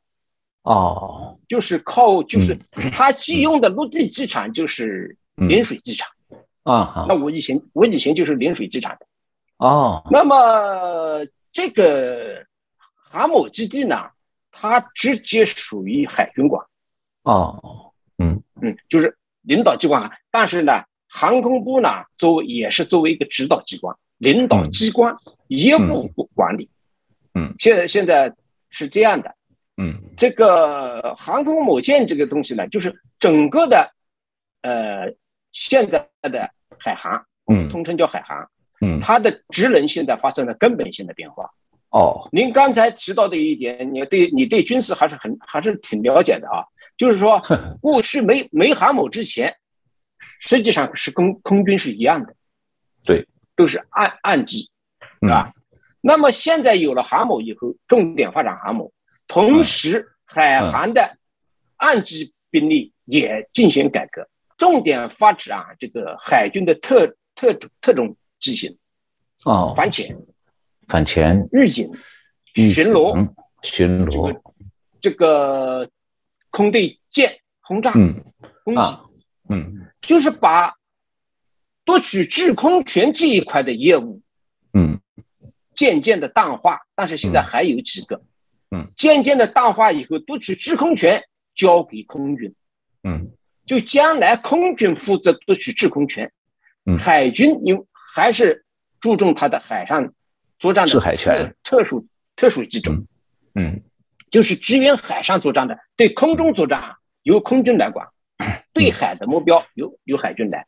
哦，就是靠，就是它既用的陆地机场就是嗯。临水机场，啊好。那我以前我以前就是临水机场的。哦，那么这个航母基地呢，它直接属于海军管，哦，嗯。嗯，就是领导机关啊。但是呢，航空部呢，作为也是作为一个指导机关、领导机关、业务管理。嗯，现在现在是这样的，嗯。这个航空母舰这个东西呢，就是整个的，呃，现在的海航，嗯。通称叫海航，嗯，它的职能现在发生了根本性的变化。哦，您刚才提到的一点，你对你对军事还是很还是挺了解的啊。就是说，过去没没航母之前，实际上是跟空军是一样的，对，都是岸岸基，是吧？那么现在有了航母以后，重点发展航母，同时海航的岸基兵力也进行改革，重点发展啊这个海军的特特特种机型，哦，反潜、反潜、预警、巡逻。警、巡这逻个，这个空对舰轰炸、嗯。攻击，啊，嗯。就是把夺取制空权这一块的业务嗯渐渐的淡化，但是现在还有几个，嗯，渐渐的淡化以后，夺取制空权交给空军，嗯。就将来空军负责夺取制空权，嗯。海军你还是注重它的海上作战的制海权。特特殊特殊机种。嗯。就是支援海上作战的，对空中作战啊由空军来管，对海的目标由由海军来。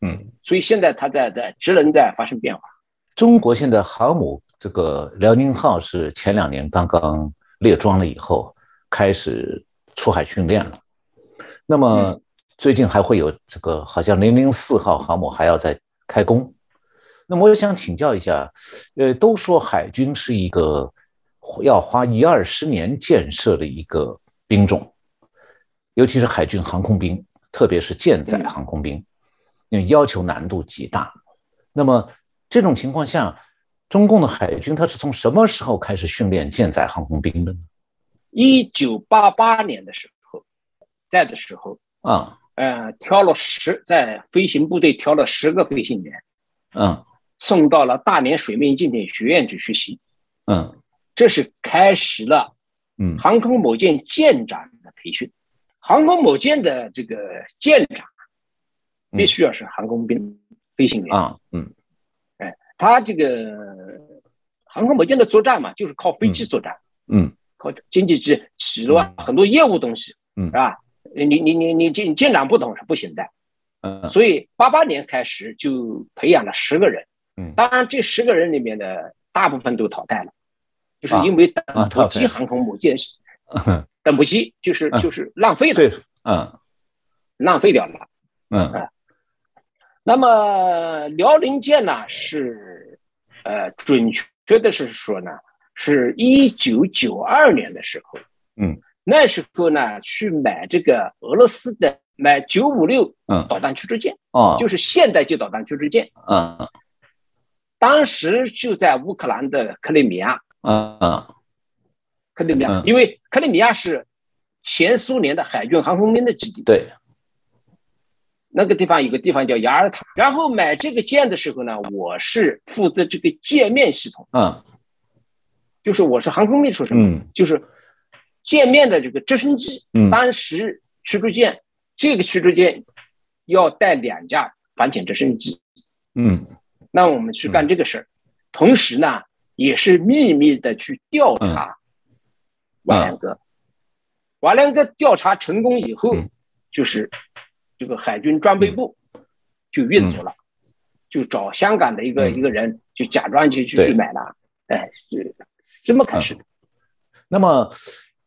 嗯，所以现在它在在职能在发生变化。中国现在航母这个辽宁号是前两年刚刚列装了以后开始出海训练了，那么最近还会有这个好像零零四号航母还要再开工，那么我想请教一下，呃，都说海军是一个要花一二十年建设的一个兵种，尤其是海军航空兵，特别是舰载航空兵，因为要求难度极大。那么这种情况下，中共的海军它是从什么时候开始训练舰载航空兵的呢？一九八八年的时候，在的时候，啊，呃，挑了十在飞行部队挑了十个飞行员，嗯。送到了大连水面舰艇学院去学习，嗯。这是开始了嗯。航空母舰舰长的培训。航空母舰的这个舰长必须要是航空兵飞行员。啊嗯他这个航空母舰的作战嘛，就是靠飞机作战，嗯靠经济机、起落啊，很多业务东西，嗯。是吧？你你你你舰舰长不懂是不行的。嗯。所以八八年开始就培养了十个人，嗯。当然这十个人里面的大部分都淘汰了，就是因为等不及航空母舰，嗯，等不及，就是嗯。就是浪费了，对，嗯。浪费掉了。嗯那么辽宁舰呢是，呃，准确的是说呢，是一九九二年的时候，嗯，那时候呢去买这个俄罗斯的买九五六嗯。导弹驱逐舰，哦，就是现代级导弹驱逐舰，嗯。当时就在乌克兰的克里米亚，嗯嗯。克里米亚嗯，因为克里米亚是前苏联的海军航空兵的基地，对，那个地方有个地方叫雅尔塔。然后买这个舰的时候呢，我是负责这个界面系统。嗯。就是我是航空兵出身，嗯。就是界面的这个直升机，嗯。当时驱逐舰这个驱逐舰要带两架反潜直升机，嗯。那我们去干这个事儿，同时呢也是秘密的去调查瓦良格。瓦良格调查成功以后嗯，就是这个海军装备部就运走了，就找香港的一个嗯。一个人，就假装去去去买了，哎，是这么开始的。那么，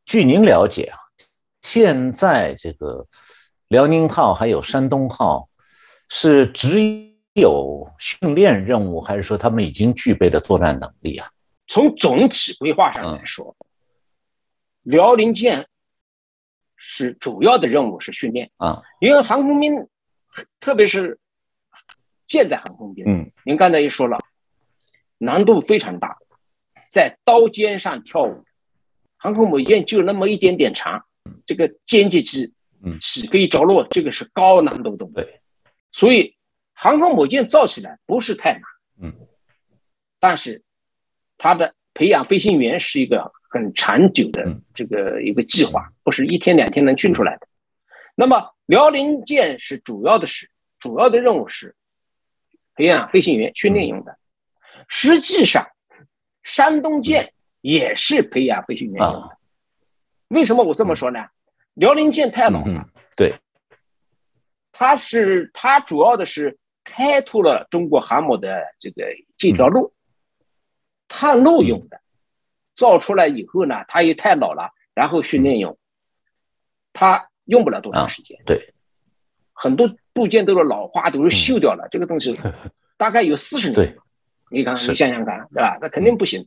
据您了解啊，现在这个辽宁号还有山东号是只有训练任务，还是说他们已经具备了作战能力啊？从总体规划上来说，辽宁舰是主要的任务是训练啊，因为航空兵，特别是舰载航空兵，嗯，您刚才也说了，难度非常大，在刀尖上跳舞，航空母舰就那么一点点长，这个歼击机，嗯，起飞着陆，这个是高难度动作，对，所以航空母舰造起来不是太难，嗯，但是它的培养飞行员是一个很长久的这个一个计划，不是一天两天能训出来的。那么辽宁舰是主要的是主要的任务是培养飞行员训练用的，实际上山东舰也是培养飞行员用的。为什么我这么说呢？辽宁舰太老了，对，它是它主要的是开拓了中国航母的这个这条路。探路用的，造出来以后呢，它也太老了，然后训练用，它用不了多长时间。对，很多部件都是老化，都是锈掉了。这个东西 大概有四十年。对，你看，你想想看，对吧？那肯定不行。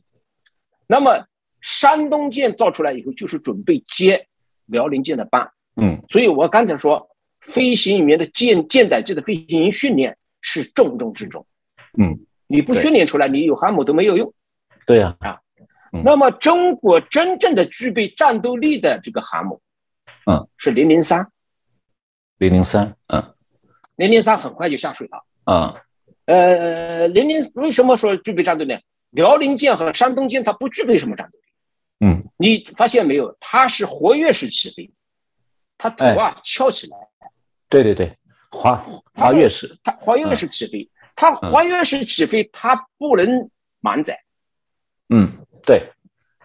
那么山东舰造出来以后，就是准备接辽宁舰的班。嗯，所以我刚才说，飞行员的舰舰载机的飞行员训练是重中之重。嗯，你不训练出来，你有航母都没有用。对呀，啊，那么中国真正的具备战斗力的这个航母，嗯，是零零三，零零三，嗯，零零三很快就下水了，啊，呃，零零为什么说具备战斗力？辽宁舰和山东舰它不具备什么战斗力，嗯，你发现没有？它是活跃式起飞，它头啊翘起来，对对对，滑滑跃式，它滑跃式起飞，它滑跃式起飞，它不能满载。嗯，对，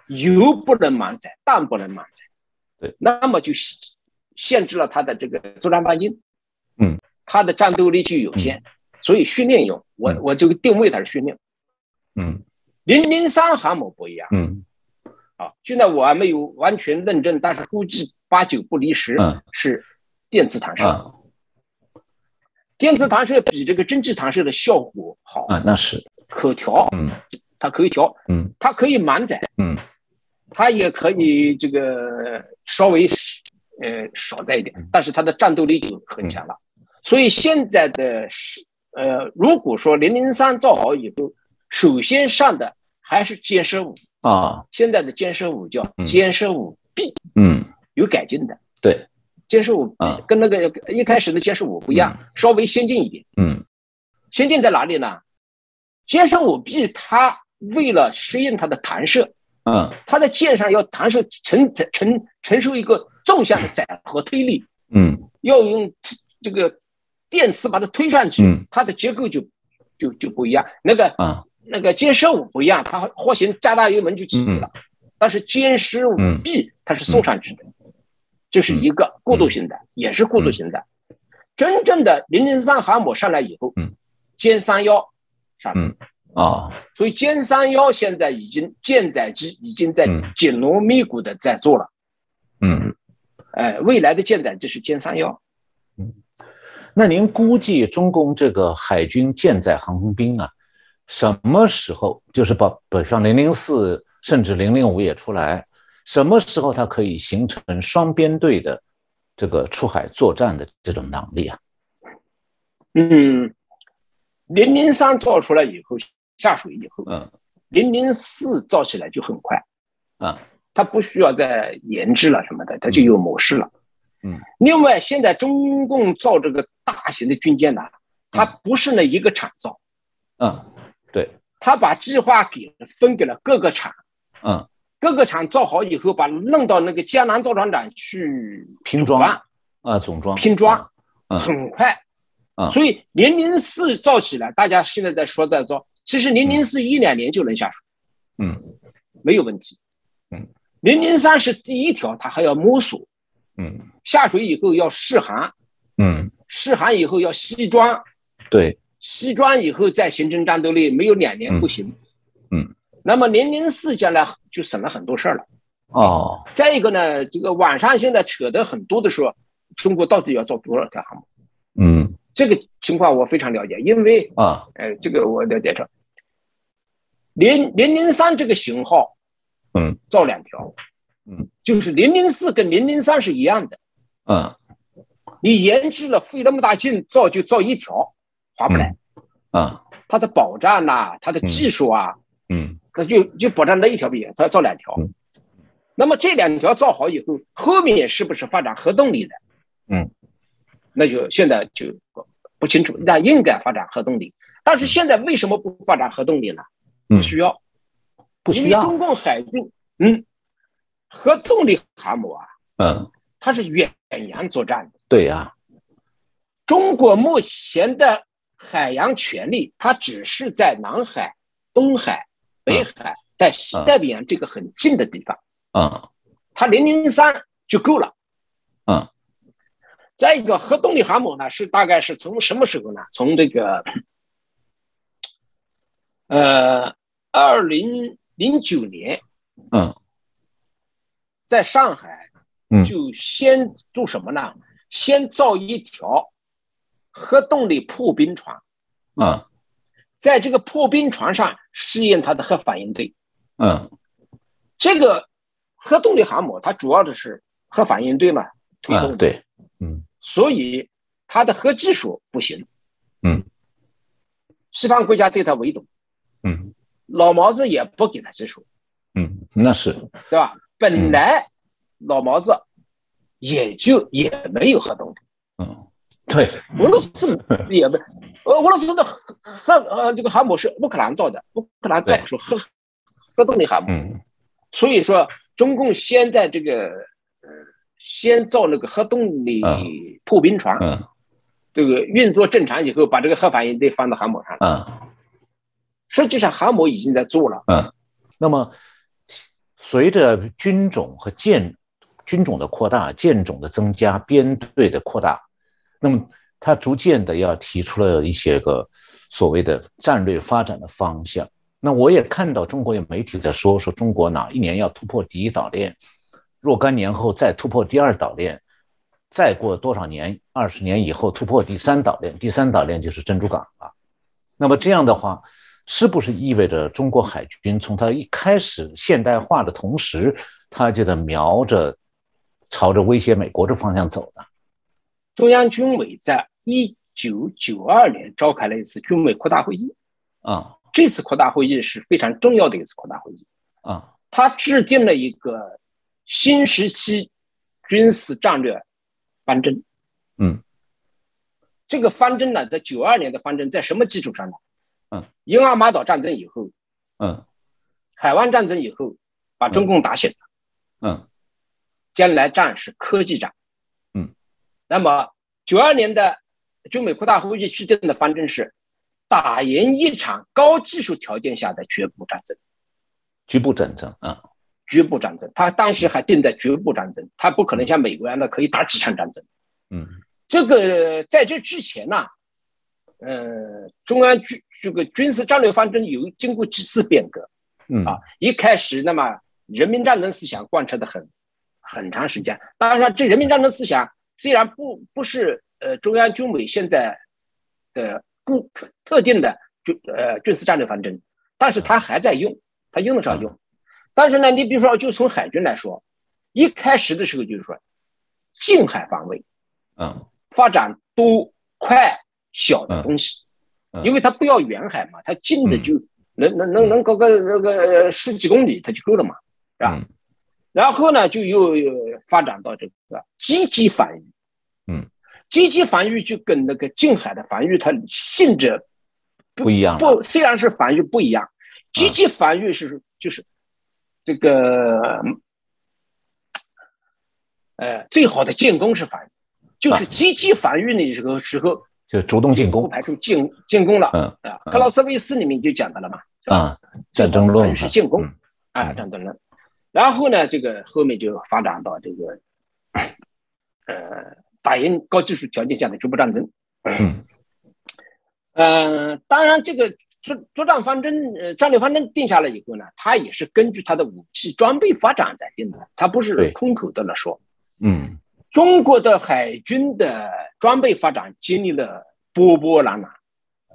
油不能满载，弹不能满载，对，那么就限制了它的这个作战半径，嗯，它的战斗力就有限，所以训练用，我我就定位它是训练，嗯，零零三航母不一样，嗯，啊，现在我还没有完全论证，但是估计八九不离十，是电磁弹射，电磁弹射比这个蒸汽弹射的效果好啊，那是。可调，嗯。它可以调，嗯，它可以满载，嗯，它也可以这个稍微呃少载一点，但是它的战斗力就很强了。所以现在的是呃，如果说零零三造好以后，首先上的还是歼十五啊，现在的歼十五叫歼十五 B，嗯，有改进的，对，歼十五 B 跟那个一开始的歼十五不一样，稍微先进一点，嗯，先进在哪里呢？歼十五 B 它。为了适应它的弹射，嗯，它在舰上要弹射承承承受一个纵向的载荷推力，嗯，要用这个电磁把它推上去，嗯，它的结构就就就不一样。那个啊，那个歼十五不一样，它或行加大油门就起飞了，但是歼十五 B 它是送上去的，这是一个过渡型的，也是过渡型的。真正的零零三航母上来以后，嗯，歼三幺上来。啊，所以歼三幺现在已经舰载机已经在紧锣密鼓的在做了，嗯，哎，未来的舰载机是歼三幺，嗯，那您估计中共这个海军舰载航空兵啊，什么时候就是把北上零零四甚至零零五也出来，什么时候它可以形成双编队的这个出海作战的这种能力啊？嗯，零零三造出来以后。下水以后，嗯，零零四造起来就很快，啊，它不需要再研制了什么的，它就有模式了，嗯。另外，现在中共造这个大型的军舰呢，它不是那一个厂造，嗯，对，他把计划给分给了各个厂，嗯，各个厂造好以后，把弄到那个江南造船厂去拼装，啊，总装，拼装，嗯，很快，啊，所以零零四造起来，大家现在在说在造。其实零零四一两年就能下水，嗯，没有问题，嗯，零零三是第一条，它还要摸索，嗯，下水以后要试航，嗯，试航以后要西装，对，西装以后再形成战斗力，没有两年不行，嗯，那么零零四将来就省了很多事儿了，哦，再一个呢，这个网上现在扯的很多的说，中国到底要造多少条航母？嗯，这个情况我非常了解，因为啊，呃，这个我了解着。零零零三这个型号，嗯，造两条，嗯，就是零零四跟零零三是一样的。嗯你研制了费那么大劲造就造一条，划不来。啊，它的保障呐、它的技术啊，嗯它就就保障那一条不行，它要造两条。嗯那么这两条造好以后，后面是不是发展核动力的？嗯，那就现在就不不清楚。那应该发展核动力，但是现在为什么不发展核动力呢？嗯不需要，不需要。因为中，共海军，嗯，核动力航母啊，嗯，它是远洋作战的。对呀，中国目前的海洋权力，它只是在南海、东海、北海，在西太平洋这个很近的地方，嗯。它零零三就够了。嗯，再一个核动力航母呢，是大概是从什么时候呢？从这个呃二零零九年，嗯。在上海嗯。就先做什么呢？先造一条核动力破冰船。嗯。在这个破冰船上试验它的核反应堆。嗯。这个核动力航母它主要的是核反应堆嘛推动对，嗯。所以它的核技术不行。嗯，西方国家对它围堵，嗯老毛子也不给他技术，嗯，那是，对吧？本来老毛子也就也没有核动力，嗯，对，俄罗斯 也没，俄俄罗斯的核核呃这个航母是乌克兰造的，乌克兰造出核核动力航母。嗯所以说，中共先在这个呃，先造那个核动力嗯破冰船，嗯这个运作正常以后，把这个核反应堆放到航母上了。嗯。实际上，航母已经在做了。嗯那么，随着军种和舰军种的扩大、舰种的增加、编队的扩大，那么它逐渐的要提出了一些个所谓的战略发展的方向。那我也看到中国有媒体在说，说中国哪一年要突破第一岛链，若干年后再突破第二岛链，再过多少年，二十年以后突破第三岛链，第三岛链就是珍珠港了。那么这样的话，是不是意味着中国海军从它一开始现代化的同时，它就在瞄着朝着威胁美国的方向走呢？中央军委在一九九二年召开了一次军委扩大会议，啊这次扩大会议是非常重要的一次扩大会议，啊它制定了一个新时期军事战略方针。嗯，这个方针呢，在九二年的方针在什么基础上呢？嗯，英阿马岛战争以后，嗯。海湾战争以后，把中共打醒了。嗯。将来战是科技战。嗯，那么九二年的中美扩大会议制定的方针是打赢一场高技术条件下的局部战争。局部战争啊局部战争，他当时还定在局部战争，他不可能像美国一样的可以打几场战争。嗯。这个在这之前呢，呃，中央军这个军事战略方针有经过几次变革嗯啊。一开始，那么人民战争思想贯彻的很很长时间。当然，这人民战争思想虽然不不是呃中央军委现在的固特特定的军呃军事战略方针，但是他还在用，他用得上用。但是呢，你比如说，就从海军来说，一开始的时候就是说近海防卫。嗯发展多快小的东西，嗯。嗯因为它不要远海嘛，它近的就能、能能能搞个那个十几公里它就够了嘛，是吧？嗯。然后呢，就又又发展到这个积极防御，嗯，积极防御就跟那个近海的防御它性质不一样不虽然是防御不一样，积极防御是就是这个呃最好的进攻是防御，就是积极防御的时候时候就主动进攻不排除进进攻了。嗯啊，克劳斯威斯里面就讲到了嘛，啊战争论是进攻嗯啊，战争论。然后呢，这个后面就发展到这个呃打赢高技术条件下的局部战争。嗯呃，当然这个作作战方针呃战略方针定下来以后呢，它也是根据它的武器装备发展在定的，它不是空口的来说。嗯中国的海军的装备发展经历了波波澜澜。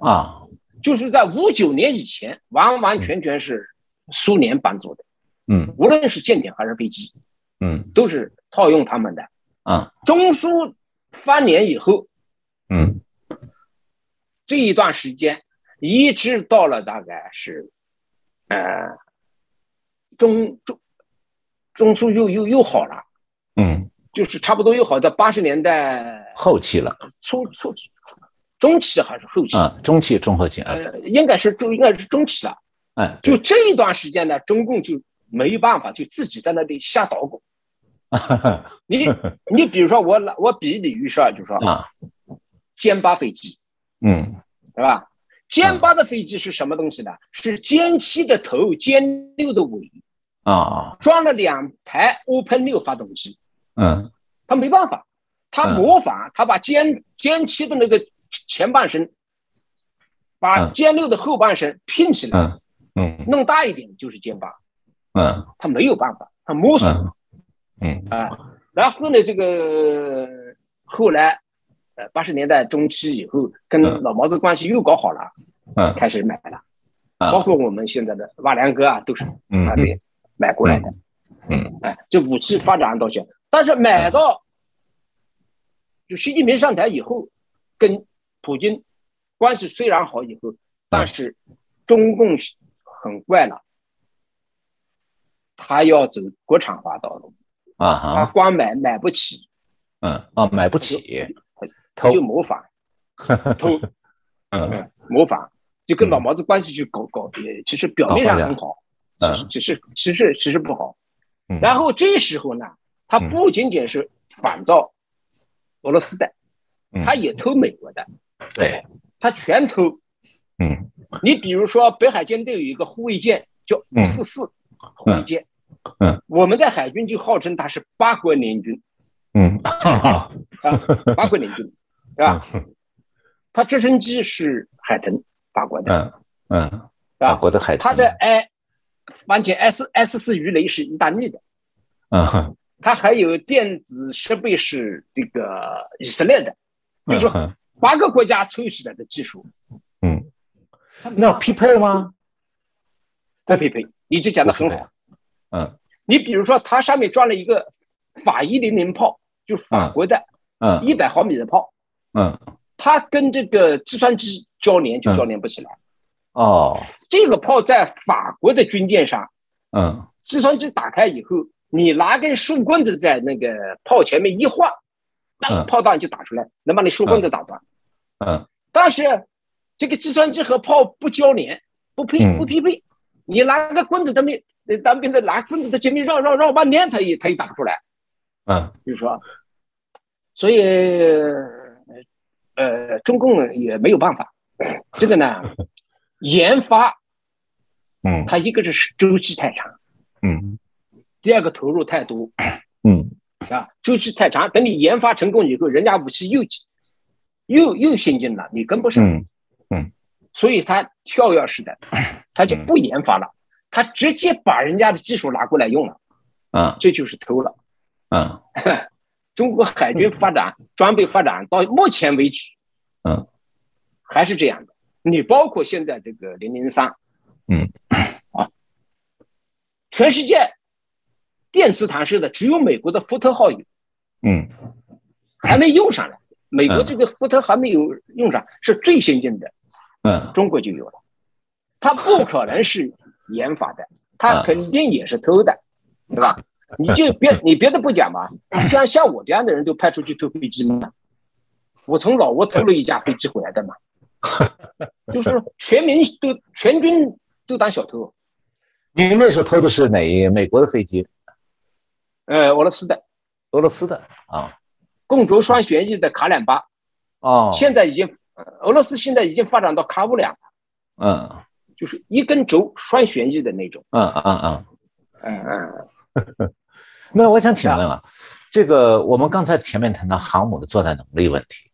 啊，就是在五九年以前，完完全全是苏联帮助的，嗯。无论是舰艇还是飞机，嗯。都是套用他们的。啊。中苏翻脸以后，嗯。这一段时间，一直到了大概是，呃，中中中苏又又又好了，嗯，就是差不多又好到八十年代后期了初初期，中期还是后期？啊，中期中后期啊，呃，应该是中应该是中期了。哎，就这一段时间呢，中共就没办法，就自己在那里瞎捣鼓。你你比如说我我比比喻说，就说啊，歼八飞机，嗯对吧？歼八的飞机是什么东西呢？是歼七的头，歼六的尾，啊，装了两台 Open 六发动机。嗯。他没办法，他嗯模仿，他把歼歼七的那个前半身，把嗯歼六的后半身拼起来，嗯。嗯。弄大一点就是歼八。嗯。他没有办法，他摸索。嗯。嗯。啊。然后呢，这个后来，呃，八十年代中期以后，跟嗯。老毛子关系又搞好了，嗯。开始买了，啊包括我们现在的瓦良格啊，都是嗯。那里买过来的。嗯。哎，这武器发展到现，但是买到就习近平上台以后，跟普京关系虽然好以后，但是中共很怪了，他要走国产化道路，啊他，光买买不起，嗯啊，买不起，他就模仿 偷，嗯。嗯，模仿，就跟老毛子关系去搞搞，也其实表面上很好，其实其实其实其实不好。嗯。然后这时候呢，他不仅仅是仿造俄罗斯的，嗯。他也偷美国的，对，他全偷。嗯。你比如说北海舰队有一个护卫舰叫五四四护卫舰，嗯，我们在海军就号称它是八国联军嗯，哈哈，啊，八国联军，是吧？它直升机是海豚，法国的，嗯。嗯，法？国的海豚，它的 I 反潜 S S 四鱼雷是意大利的，嗯哼它还有电子设备是这个以色列的，就是说嗯。八个国家凑起来的技术，嗯，那匹配吗？不匹配，你就讲的很好。嗯。你比如说，它上面装了一个法一零零炮，就法国的嗯。一百毫米的炮，嗯，它跟这个计算机交联就交联不起来。哦，这个炮在法国的军舰上，嗯。计算机打开以后，你拿根树棍子在那个炮前面一晃，那个嗯。炮弹就打出来，能把你树棍子打断。嗯。但是这个计算机和炮不交联，不配嗯。不匹配，你拿个棍子当面，呃当兵的拿棍子在前面绕绕绕半天，他也他也打不出来。嗯。就是说，所以呃，中共也没有办法。这个呢，研发嗯。它一个是周期太长，嗯第二个投入太多。嗯。啊，周期太长。等你研发成功以后，人家武器又又又先进了，你跟不上，嗯所以他跳跃式的，他就不研发了，他直接把人家的技术拿过来用了，啊这就是偷了。啊 中国海军发展装备发展到目前为止，嗯，还是这样的。你包括现在这个零零三，嗯，啊，全世界电磁弹射的只有美国的福特号有，嗯还没用上呢。美国嗯这个福特还没有用上，是最先进的，嗯中国就有了。它不可能是研发的，它嗯肯定也是偷的，对吧？你就别 你别的不讲嘛，你像像我这样的人都派出去偷飞机嘛，我从老挝偷了一架飞机回来的嘛，就是全民都全军都当小偷，你那时候偷的是哪一美国的飞机？呃，俄罗斯的俄罗斯的啊？共轴双旋翼的卡两八，哦，现在已经呃俄罗斯现在已经发展到卡五两了，嗯就是一根轴双旋翼的那种，嗯嗯嗯。嗯嗯。那我想请问啊，这个我们刚才前面谈到航母的作战能力问题，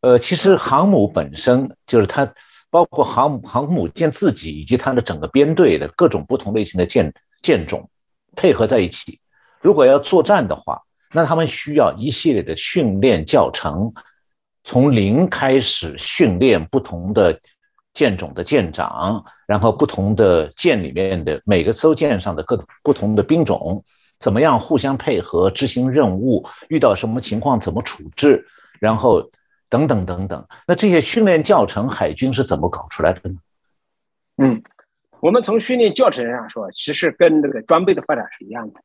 呃，其实航母本身就是它包括航母航母舰自己以及它的整个编队的各种不同类型的舰舰种配合在一起，如果要作战的话，那他们需要一系列的训练教程，从零开始训练不同的舰种的舰长，然后不同的舰里面的每个艘舰上的各不同的兵种，怎么样互相配合执行任务，遇到什么情况怎么处置，然后等等等等。那这些训练教程，海军是怎么搞出来的呢？嗯，我们从训练教程上说，其实跟那个装备的发展是一样的。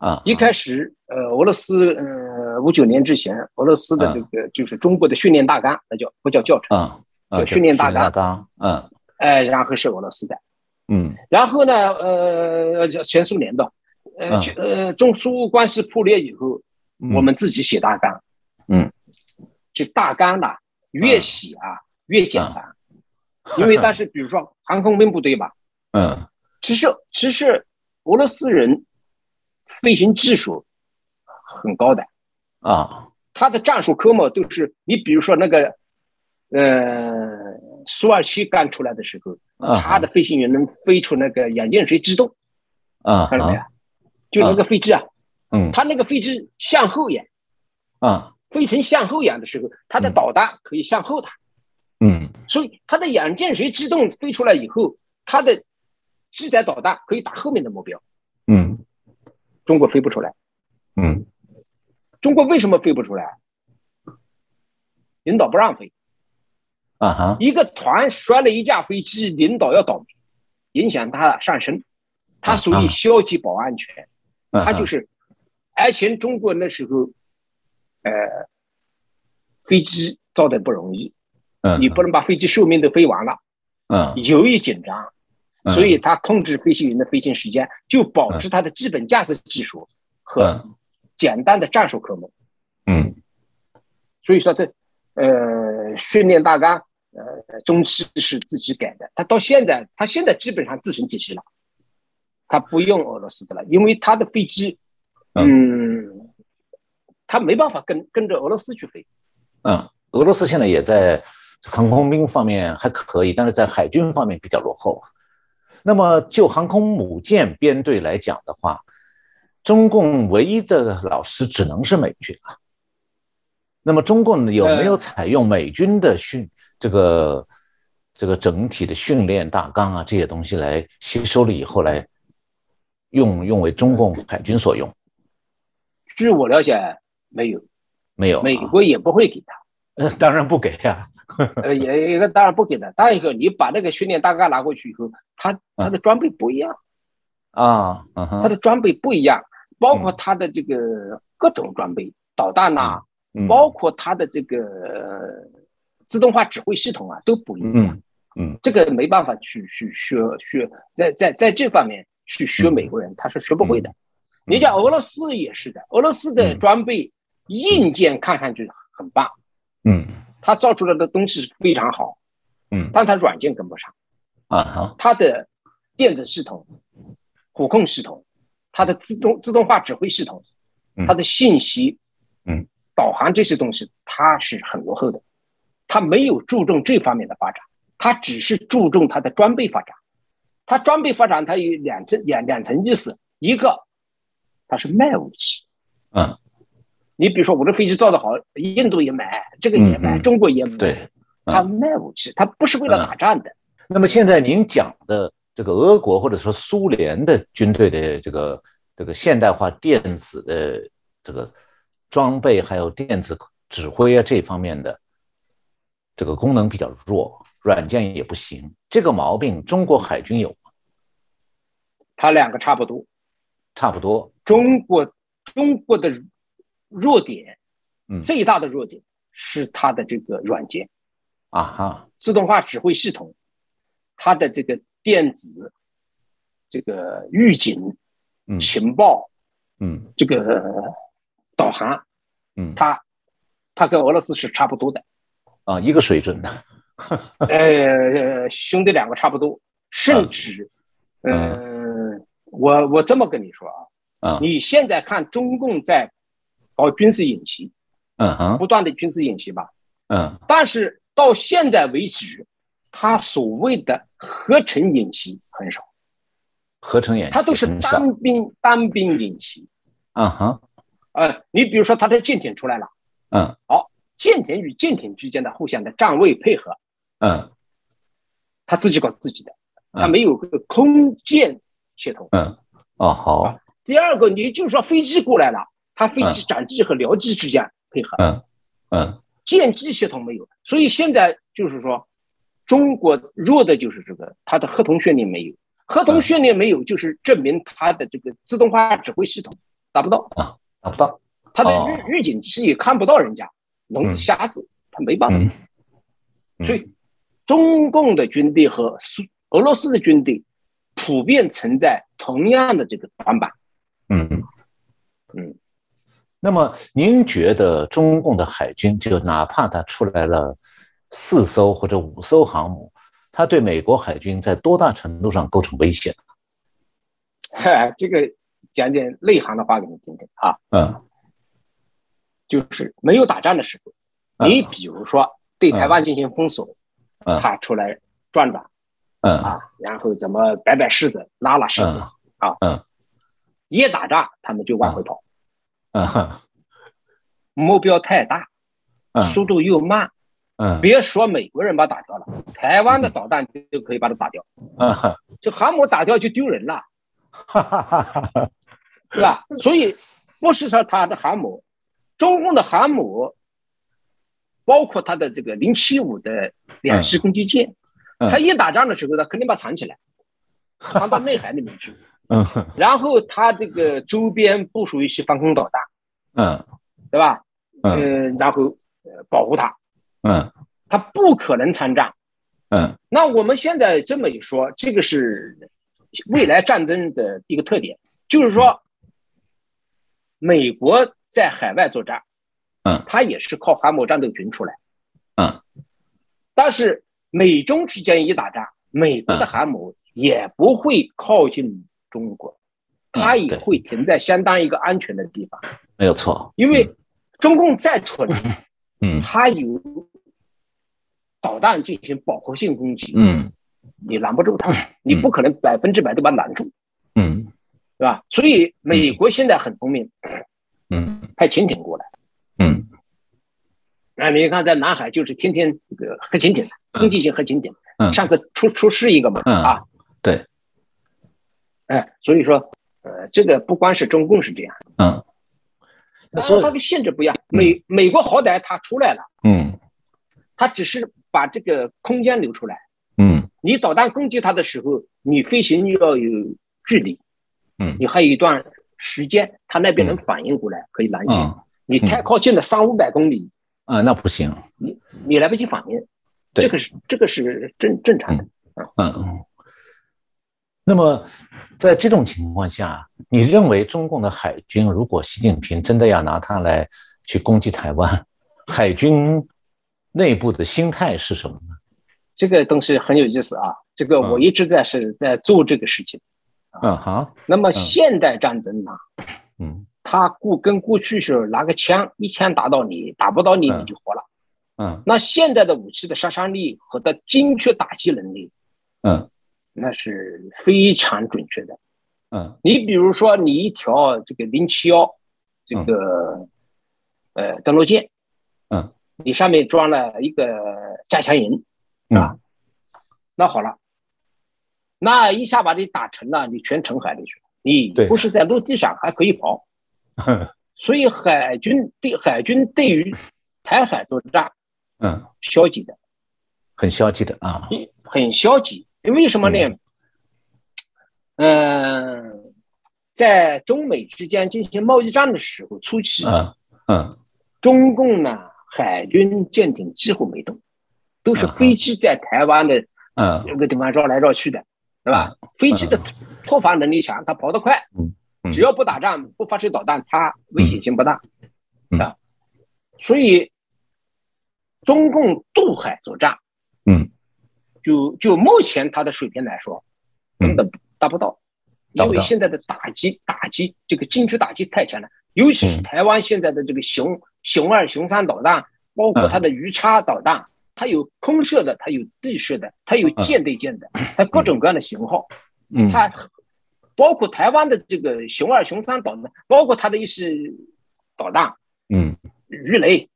啊，一开始，呃，俄罗斯，呃，五九年之前，俄罗斯的这个就是中国的训练大纲，那叫不叫教程？啊，叫训练大纲。嗯，哎，然后是俄罗斯的，嗯，然后呢，呃，前苏联的，呃，呃，中苏关系破裂以后，我们自己写大纲，嗯，就大纲呢，越写啊越简单，因为但是比如说航空兵部队吧，嗯，其实其实俄罗斯人。飞行技术很高的。啊，他的战术科目都是你比如说那个，呃，苏二七刚出来的时候，他的飞行员能飞出那个眼见谁制动啊，看到没有？就那个飞机啊，嗯，他那个飞机向后仰啊，飞成向后仰的时候，他的导弹可以向后打，嗯，所以他的眼见谁制动飞出来以后，他的机载导弹可以打后面的目标，嗯。中国飞不出来，嗯，中国为什么飞不出来？领导不让飞，啊哈，一个团摔了一架飞机，领导要倒霉，影响他上升，他属于消极保安全，他就是，而且中国那时候，呃，飞机造的不容易，嗯，你不能把飞机寿命都飞完了，嗯，由于紧张。所以，他控制飞行员的飞行时间，就保持他的基本驾驶技术和简单的战术科目。嗯，所以说，这呃训练大纲，呃中期是自己改的。他到现在，他现在基本上自成体系了，他不用俄罗斯的了，因为他的飞机，嗯，他没办法跟跟着俄罗斯去飞。嗯，俄罗斯现在也在航空兵方面还可以，但是在海军方面比较落后。那么，就航空母舰编队来讲的话，中共唯一的老师只能是美军啊。那么，中共有没有采用美军的训这个这个整体的训练大纲啊这些东西来吸收了以后来用用为中共海军所用？据我了解，没有，没有，美国也不会给他。呃，当然不给呀。呃，也一个当然不给的。再一个，你把那个训练大纲拿过去以后，他他的装备不一样啊，他的装备不一样，包括他的这个各种装备，导弹呐，包括他的这个自动化指挥系统啊，都不一样。嗯，这个没办法去去学学，在在在这方面去学美国人，他是学不会的。你像俄罗斯也是的，俄罗斯的装备硬件看上去很棒，嗯。他造出来的东西非常好，嗯，但他软件跟不上，啊哈，他的电子系统、火控系统、他的自动自动化指挥系统、他的信息、嗯，导航这些东西，他是很落后的，他没有注重这方面的发展，他只是注重他的装备发展，他装备发展它有两层两两层意思，一个它是卖武器，嗯。你比如说，我这飞机造的好，印度也买，这个也买，中国也买。对，他卖武器，他不是为了打仗的。那么现在您讲的这个俄国或者说苏联的军队的这个这个现代化电子的这个装备，还有电子指挥啊这方面的这个功能比较弱，软件也不行，这个毛病中国海军有吗？他两个差不多，差不多。中国中国的。弱点，嗯，最大的弱点是它的这个软件，啊哈，自动化指挥系统，它的这个电子，这个预警，嗯，情报，嗯，这个导航，嗯，它，它跟俄罗斯是差不多的，啊，一个水准。的，呃，兄弟两个差不多，甚至，嗯，我我这么跟你说啊，啊，你现在看中共在。搞军事演习，嗯哼，不断的军事演习吧，嗯，但是到现在为止，他所谓的合成演习很少，合成演习，他都是单兵单兵演习，嗯哼，呃，你比如说他的舰艇出来了，嗯，好，舰艇与舰艇之间的互相的站位配合，嗯。他自己搞自己的，他嗯没有个空舰协同。嗯，哦好，第二个，你就说飞机过来了，它飞机战机和僚机之间配合，嗯嗯。舰机系统没有，所以现在就是说，中国弱的就是这个，它的合同训练没有，合同训练没有，就是证明它的这个自动化指挥系统达不到啊，达不到，它的哦。预预警机也看不到人家，聋子瞎子，他没办法。所以，中共的军队和苏俄罗斯的军队普遍存在同样的这个短板。嗯。嗯。那么，您觉得中共的海军，就哪怕它出来了四艘或者五艘航母，它对美国海军在多大程度上构成威胁？嗨，这个讲点内行的话给你听听啊，嗯。就是没有打仗的时候，嗯。你比如说对台湾进行封锁，嗯。他出来转转嗯。啊，然后怎么摆摆柿子、拉拉柿子嗯。啊，嗯。一打仗他们就往回跑，嗯 哼目标太大，嗯。速度又慢，嗯。别说美国人把它打掉了，台湾的导弹就可以把它打掉，嗯。哼这航母打掉就丢人了，哈哈哈哈对吧？所以不是说他的航母，中共的航母，包括他的这个零七五的两栖攻击舰，嗯。他一打仗的时候，他肯定把它藏起来，藏到内海里面去，嗯。然后他这个周边部署一些防空导弹，嗯。对吧？嗯。嗯，然后呃保护它，嗯。他不可能参战。嗯。那我们现在这么一说，这个是未来战争的一个特点，就是说，美国在海外作战，嗯，它也是靠航母战斗群出来，嗯，但是美中之间一打仗，美国的航母也不会靠近中国，它也会停在相当一个安全的地方，没有错，因为中共再蠢，嗯。它有导弹进行饱和性攻击，嗯。你拦不住它，你不可能百分之百都把它拦住，嗯。对吧？所以美国现在很聪明，嗯。派潜艇过来。嗯。啊，你看在南海就是天天这个核潜艇，攻击性核潜艇，嗯。上次出出事一个嘛，嗯。啊，对，哎，所以说，呃，这个不光是中共是这样，嗯所以然它的性质不一样。美美国好歹它出来了，嗯它只是把这个空间留出来。嗯你导弹攻击它的时候，你飞行要有距离，嗯你还有一段时间，它那边能反应过来，可以拦截。嗯你太靠近了，三五百公里，啊，那不行，你你来不及反应，对这个是这个是正正常的。嗯嗯。那么，在这种情况下，你认为中共的海军，如果习近平真的要拿它来去攻击台湾，海军内部的心态是什么呢？这个东西很有意思啊，这个我一直在是在做这个事情。嗯。好，那么现代战争呢，嗯。他过跟过去是拿个枪一枪打到你，打不到你嗯。你就活了。嗯。那现代的武器的杀伤力和的精确打击能力，嗯那是非常准确的。嗯你比如说，你一条这个零七幺这个呃登陆舰，嗯，你上面装了一个加强营，嗯那好了，那一下把你打沉了，你全沉海里去了，你对不是在陆地上还可以跑。所以海军对海军对于台海作战嗯，消极的，很消极的啊，很消极。为什么呢？嗯、在中美之间进行贸易战的时候，初期，嗯嗯。中共呢海军舰艇几乎没动，都是飞机在台湾的嗯。那个地方绕来绕去的，对吧？飞机的突防能力强，它跑得快只要不打仗、不发射导弹，它危险性不大嗯。啊。所以，中共渡海作战，嗯，就就目前它的水平来说，根本达不到，因为现在的打击打击这个精确打击太强了，尤其是嗯。台湾现在的这个熊熊二、熊三导弹，包括它的鱼叉导弹，它有空射的，它有地射的，它有舰对舰的，它各种各样的型号，嗯。它包括台湾的这个熊二、熊三导弹，包括它的一些导弹，嗯。鱼雷，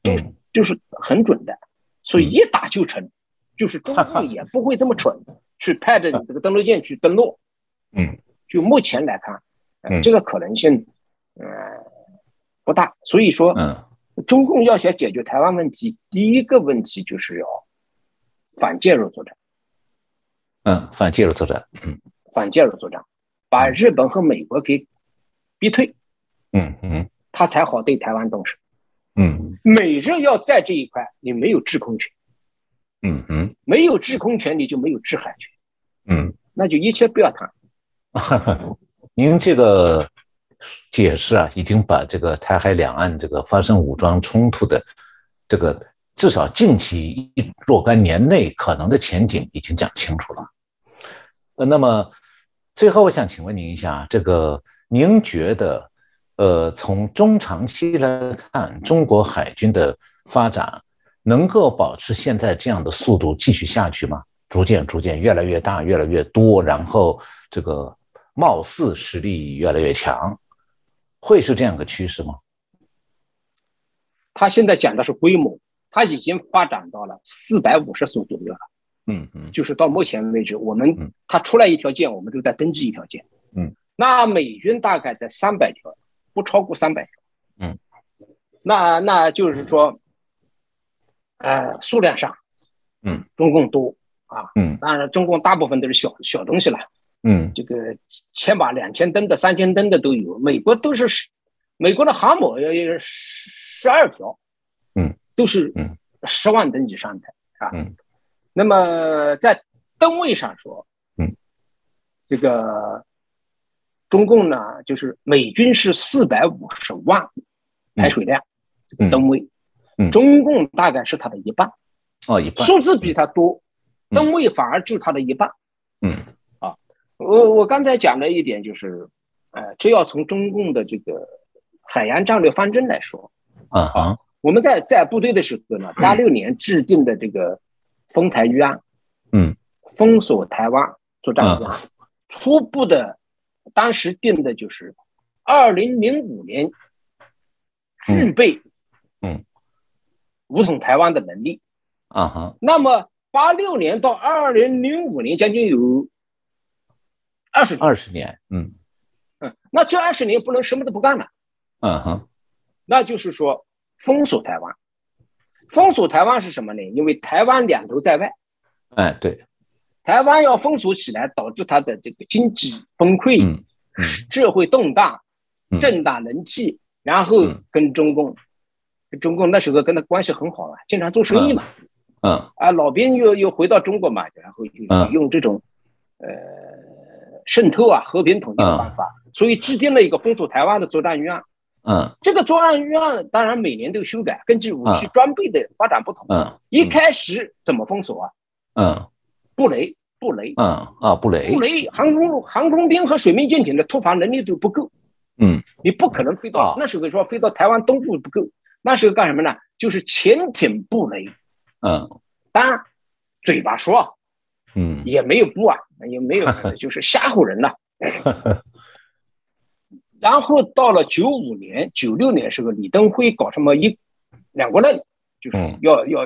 都嗯就是很准的，所以一打就成，就是中共也不会这么蠢，去派着这个登陆舰去登陆。嗯，就目前来看，嗯这个可能性，呃，不大。所以说，嗯中共要想解决台湾问题，第一个问题就是要反介入作战，嗯，反介入作战，嗯反介入作战，把日本和美国给逼退，嗯嗯他才好对台湾动手。嗯美日要在这一块，你没有制空权，嗯嗯没有制空权，你就没有制海权，嗯那就一切不要谈。嗯，您这个解释啊，已经把这个台海两岸这个发生武装冲突的这个至少近期若干年内可能的前景已经讲清楚了。呃，那么最后我想请问您一下，这个您觉得，呃，从中长期来看，中国海军的发展能够保持现在这样的速度继续下去吗？逐渐逐渐越来越大，越来越多，然后这个貌似实力越来越强，会是这样个趋势吗？他现在讲的是规模，他已经发展到了四百五十艘左右了。嗯嗯就是到目前为止，我们嗯他出来一条舰，我们就在登记一条舰。嗯，那美军大概在三百条，不超过三百条。嗯，那那就是说，呃，数量上，嗯，中共多啊。嗯当然，中共大部分都是小小东西了，嗯这个千把、两千吨的、三千吨的都有。美国都是十，美国的航母要有十十二条，嗯，都是嗯十万吨以上的啊。嗯那么在吨位上说，嗯，这个中共呢，就是美军是四百五十万排水量，这个吨位，嗯中共大概是它的一半，哦一半。数字比它多，嗯。吨位反而只有它的一半。嗯。啊我我刚才讲了一点，就是，呃，这要从中共的这个海洋战略方针来说，啊啊我们在在部队的时候呢，八六年制定的这个封台预案，嗯，封锁台湾作战预案，初步的当时定的就是二零零五年具备嗯武统台湾的能力。啊哈。那么八六年到二零零五年将近有二十年，二十年嗯。嗯，那这二十年不能什么都不干了。嗯哼那就是说封锁台湾。封锁台湾是什么呢？因为台湾两头在外，哎对。台湾要封锁起来，导致它的这个经济崩溃、嗯嗯。社会动荡、嗯。政党人气，然后嗯。跟中共，跟中共那时候跟他关系很好啊，经常做生意嘛，嗯啊，老兵又又回到中国嘛，然后就嗯。用这种呃渗透啊、和平统一的办法，所以制定了一个封锁台湾的作战预案。嗯。这个作战预案当然每年都修改，根据武器嗯装备的发展不同。嗯一开始怎么封锁啊？嗯。布雷，布雷，嗯啊布雷。布雷航空航空兵和水面舰艇的突防能力都不够，嗯。你不可能飞到、啊。那时候说飞到台湾东部不够，那时候干什么呢？就是潜艇布雷，嗯。当然嘴巴说。啊嗯。也没有布啊，也没有 就是吓唬人呐、然后到了九五年、九六年时候，李登辉搞什么一两国论，就是嗯。要要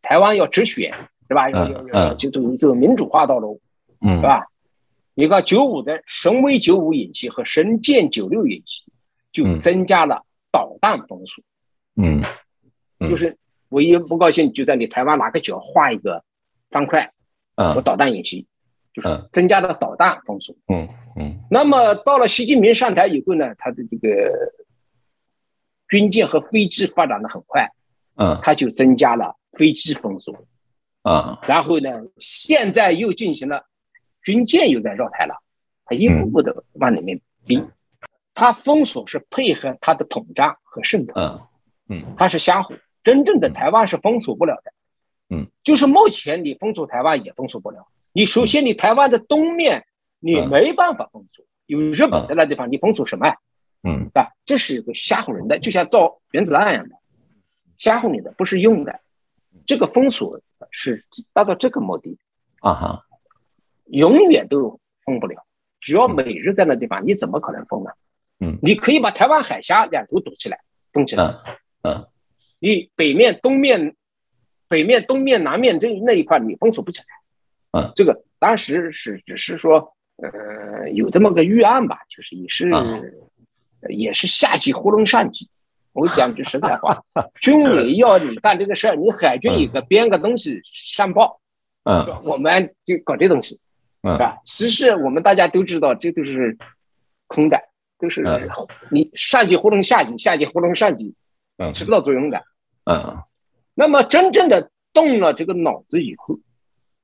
台湾要直选，是吧？要嗯。要就走走民主化道路，嗯。是吧？你看九五的神威九五演习和神剑九六演习，就嗯。增加了导弹封锁，嗯嗯就是我一不高兴就在你台湾哪个角画一个方块，我嗯导弹演习，就是嗯。增加了导弹封锁。嗯嗯。那么到了习近平上台以后呢，他的这个军舰和飞机发展的很快，嗯。他就增加了飞机封锁，啊然后呢，现在又进行了军舰又在绕台了，他一步步的往里面逼。他封锁是配合他的统战和渗透，嗯嗯。它是相互。真正的台湾是封锁不了的，嗯，就是目前你封锁台湾也封锁不了。你首先你台湾的东面你嗯没办法封锁，有日本在那地方，你封锁什么呀？嗯。啊，这是一个吓唬人的，就像造原子弹一样的，吓唬你的，不是用的。这个封锁是达到这个目的，啊哈。永远都封不了。只要美日在那地方，你怎么可能封呢？嗯。你可以把台湾海峡两头堵起来，封起来。嗯嗯你北面、东面、北面、东面、南面这那一块你封锁不起来。嗯，这个当时是只是说，呃，有这么个预案吧，就是也是也是下级糊弄上级。我讲句实在话，军委要你干这个事儿，你海军有个编个东西上报，嗯，我们就搞这东西，是吧？其实我们大家都知道，这都是空的，都是你上级糊弄下级，下级糊弄上级，起不到作用的。嗯，那么真正的动了这个脑子以后，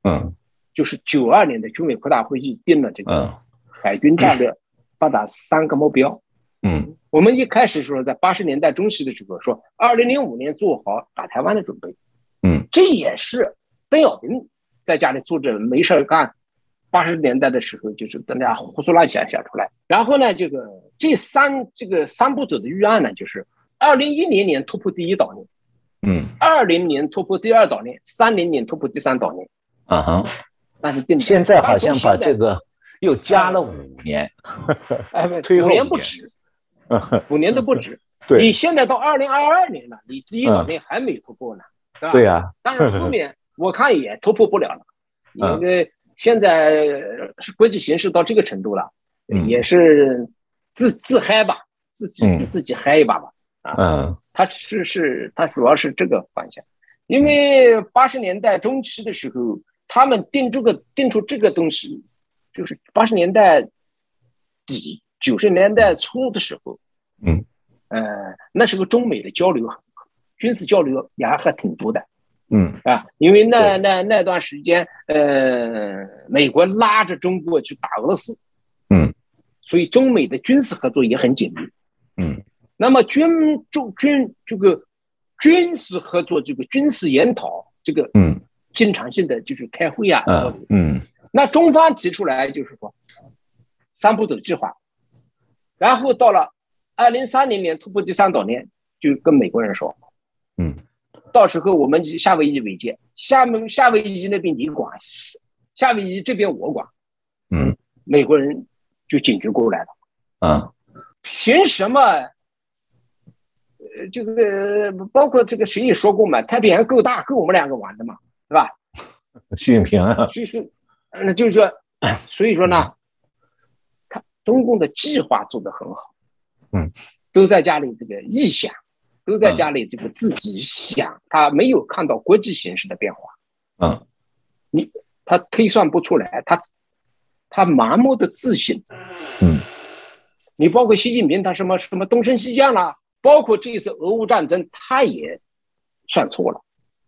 嗯，就是九二年的军委扩大会议定了这个海军战略发展三个目标。嗯，我们一开始说在八十年代中期的时候说，二零零五年做好打台湾的准备。嗯，这也是邓小平在家里坐着没事干，八十年代的时候就是大家胡思乱想想出来。然后呢，这个这三这个三步走的预案呢，就是二零一零年突破第一岛链，嗯，二零年突破第二岛链，三零年突破第三岛链。啊哈，但是定现在好像把这个又加了五年，哎，推五年。不止。五年都不止，对，你现在到二零二二年了，你第一岛链还没突破呢，是吧？对呀，但是后面我看也突破不了了，因为现在国际形势到这个程度了，也是自自嗨吧，自己自己嗨一把吧，啊，嗯，他是是它主要是这个方向，因为八十年代中期的时候，他们定这个定出这个东西，就是八十年代底。九十年代初的时候，嗯，呃，那时候中美的交流很，军事交流也还挺多的，嗯。啊，因为那那那段时间，呃，美国拉着中国去打俄罗斯，嗯，所以中美的军事合作也很紧密，嗯，那么军中军这个军事合作，这个军事研讨，这个嗯，经常性的就是开会啊，嗯嗯，那中方提出来就是说三步走计划。然后到了二零三零年突破第三岛链，就跟美国人说，嗯，到时候我们夏威夷为界，厦门夏威夷那边你管，夏威夷这边我管，嗯，美国人就警觉过来了，啊，凭什么？呃，这个包括这个谁也说过嘛，太平洋够大，够我们两个玩的嘛，是吧？习近平啊，就是，那就是说，所以说呢。他中共的计划做得很好，嗯，都在家里这个臆想，都在家里这个自己想，他没有看到国际形势的变化，嗯，你他推算不出来，他他盲目的自信，嗯，你包括习近平他什么什么东升西降啦，包括这一次俄乌战争，他也算错了，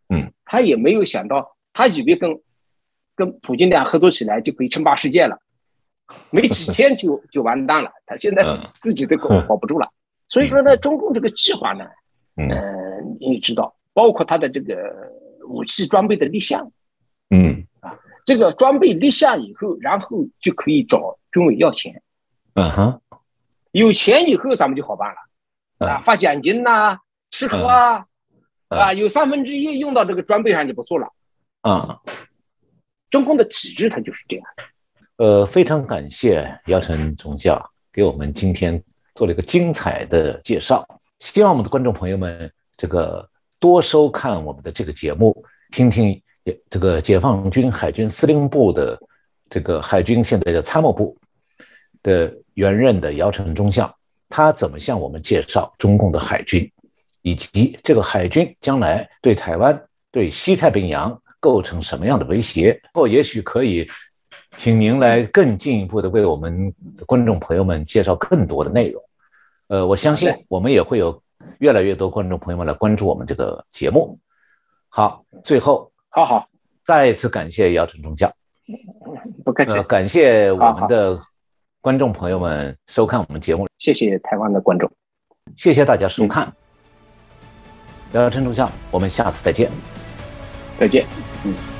嗯，他也没有想到，他以为跟跟普京俩合作起来就可以称霸世界了。没几 天就就完蛋了，他现在自己都保保不住了。所以说呢，中共这个计划呢，嗯，你知道，包括他的这个武器装备的立项，嗯。啊，这个装备立项以后，然后就可以找军委要钱，嗯哼，有钱以后咱们就好办了，啊，发奖金呐，吃喝啊，啊，有三分之一用到这个装备上就不错了，啊，中共的体制它就是这样。呃，非常感谢姚晨中校给我们今天做了一个精彩的介绍。希望我们的观众朋友们这个多收看我们的这个节目，听听这个解放军海军司令部的这个海军现在的参谋部的原任的姚晨中校，他怎么向我们介绍中共的海军，以及这个海军将来对台湾、对西太平洋构成什么样的威胁？或也许可以。请您来更进一步的为我们的观众朋友们介绍更多的内容。呃，我相信我们也会有越来越多观众朋友们来关注我们这个节目。好，最后，好好，再一次感谢姚晨中将，不客气，感谢我们的观众朋友们收看我们节目，谢谢台湾的观众，谢谢大家收看。姚晨中将，我们下次再见，再见，嗯。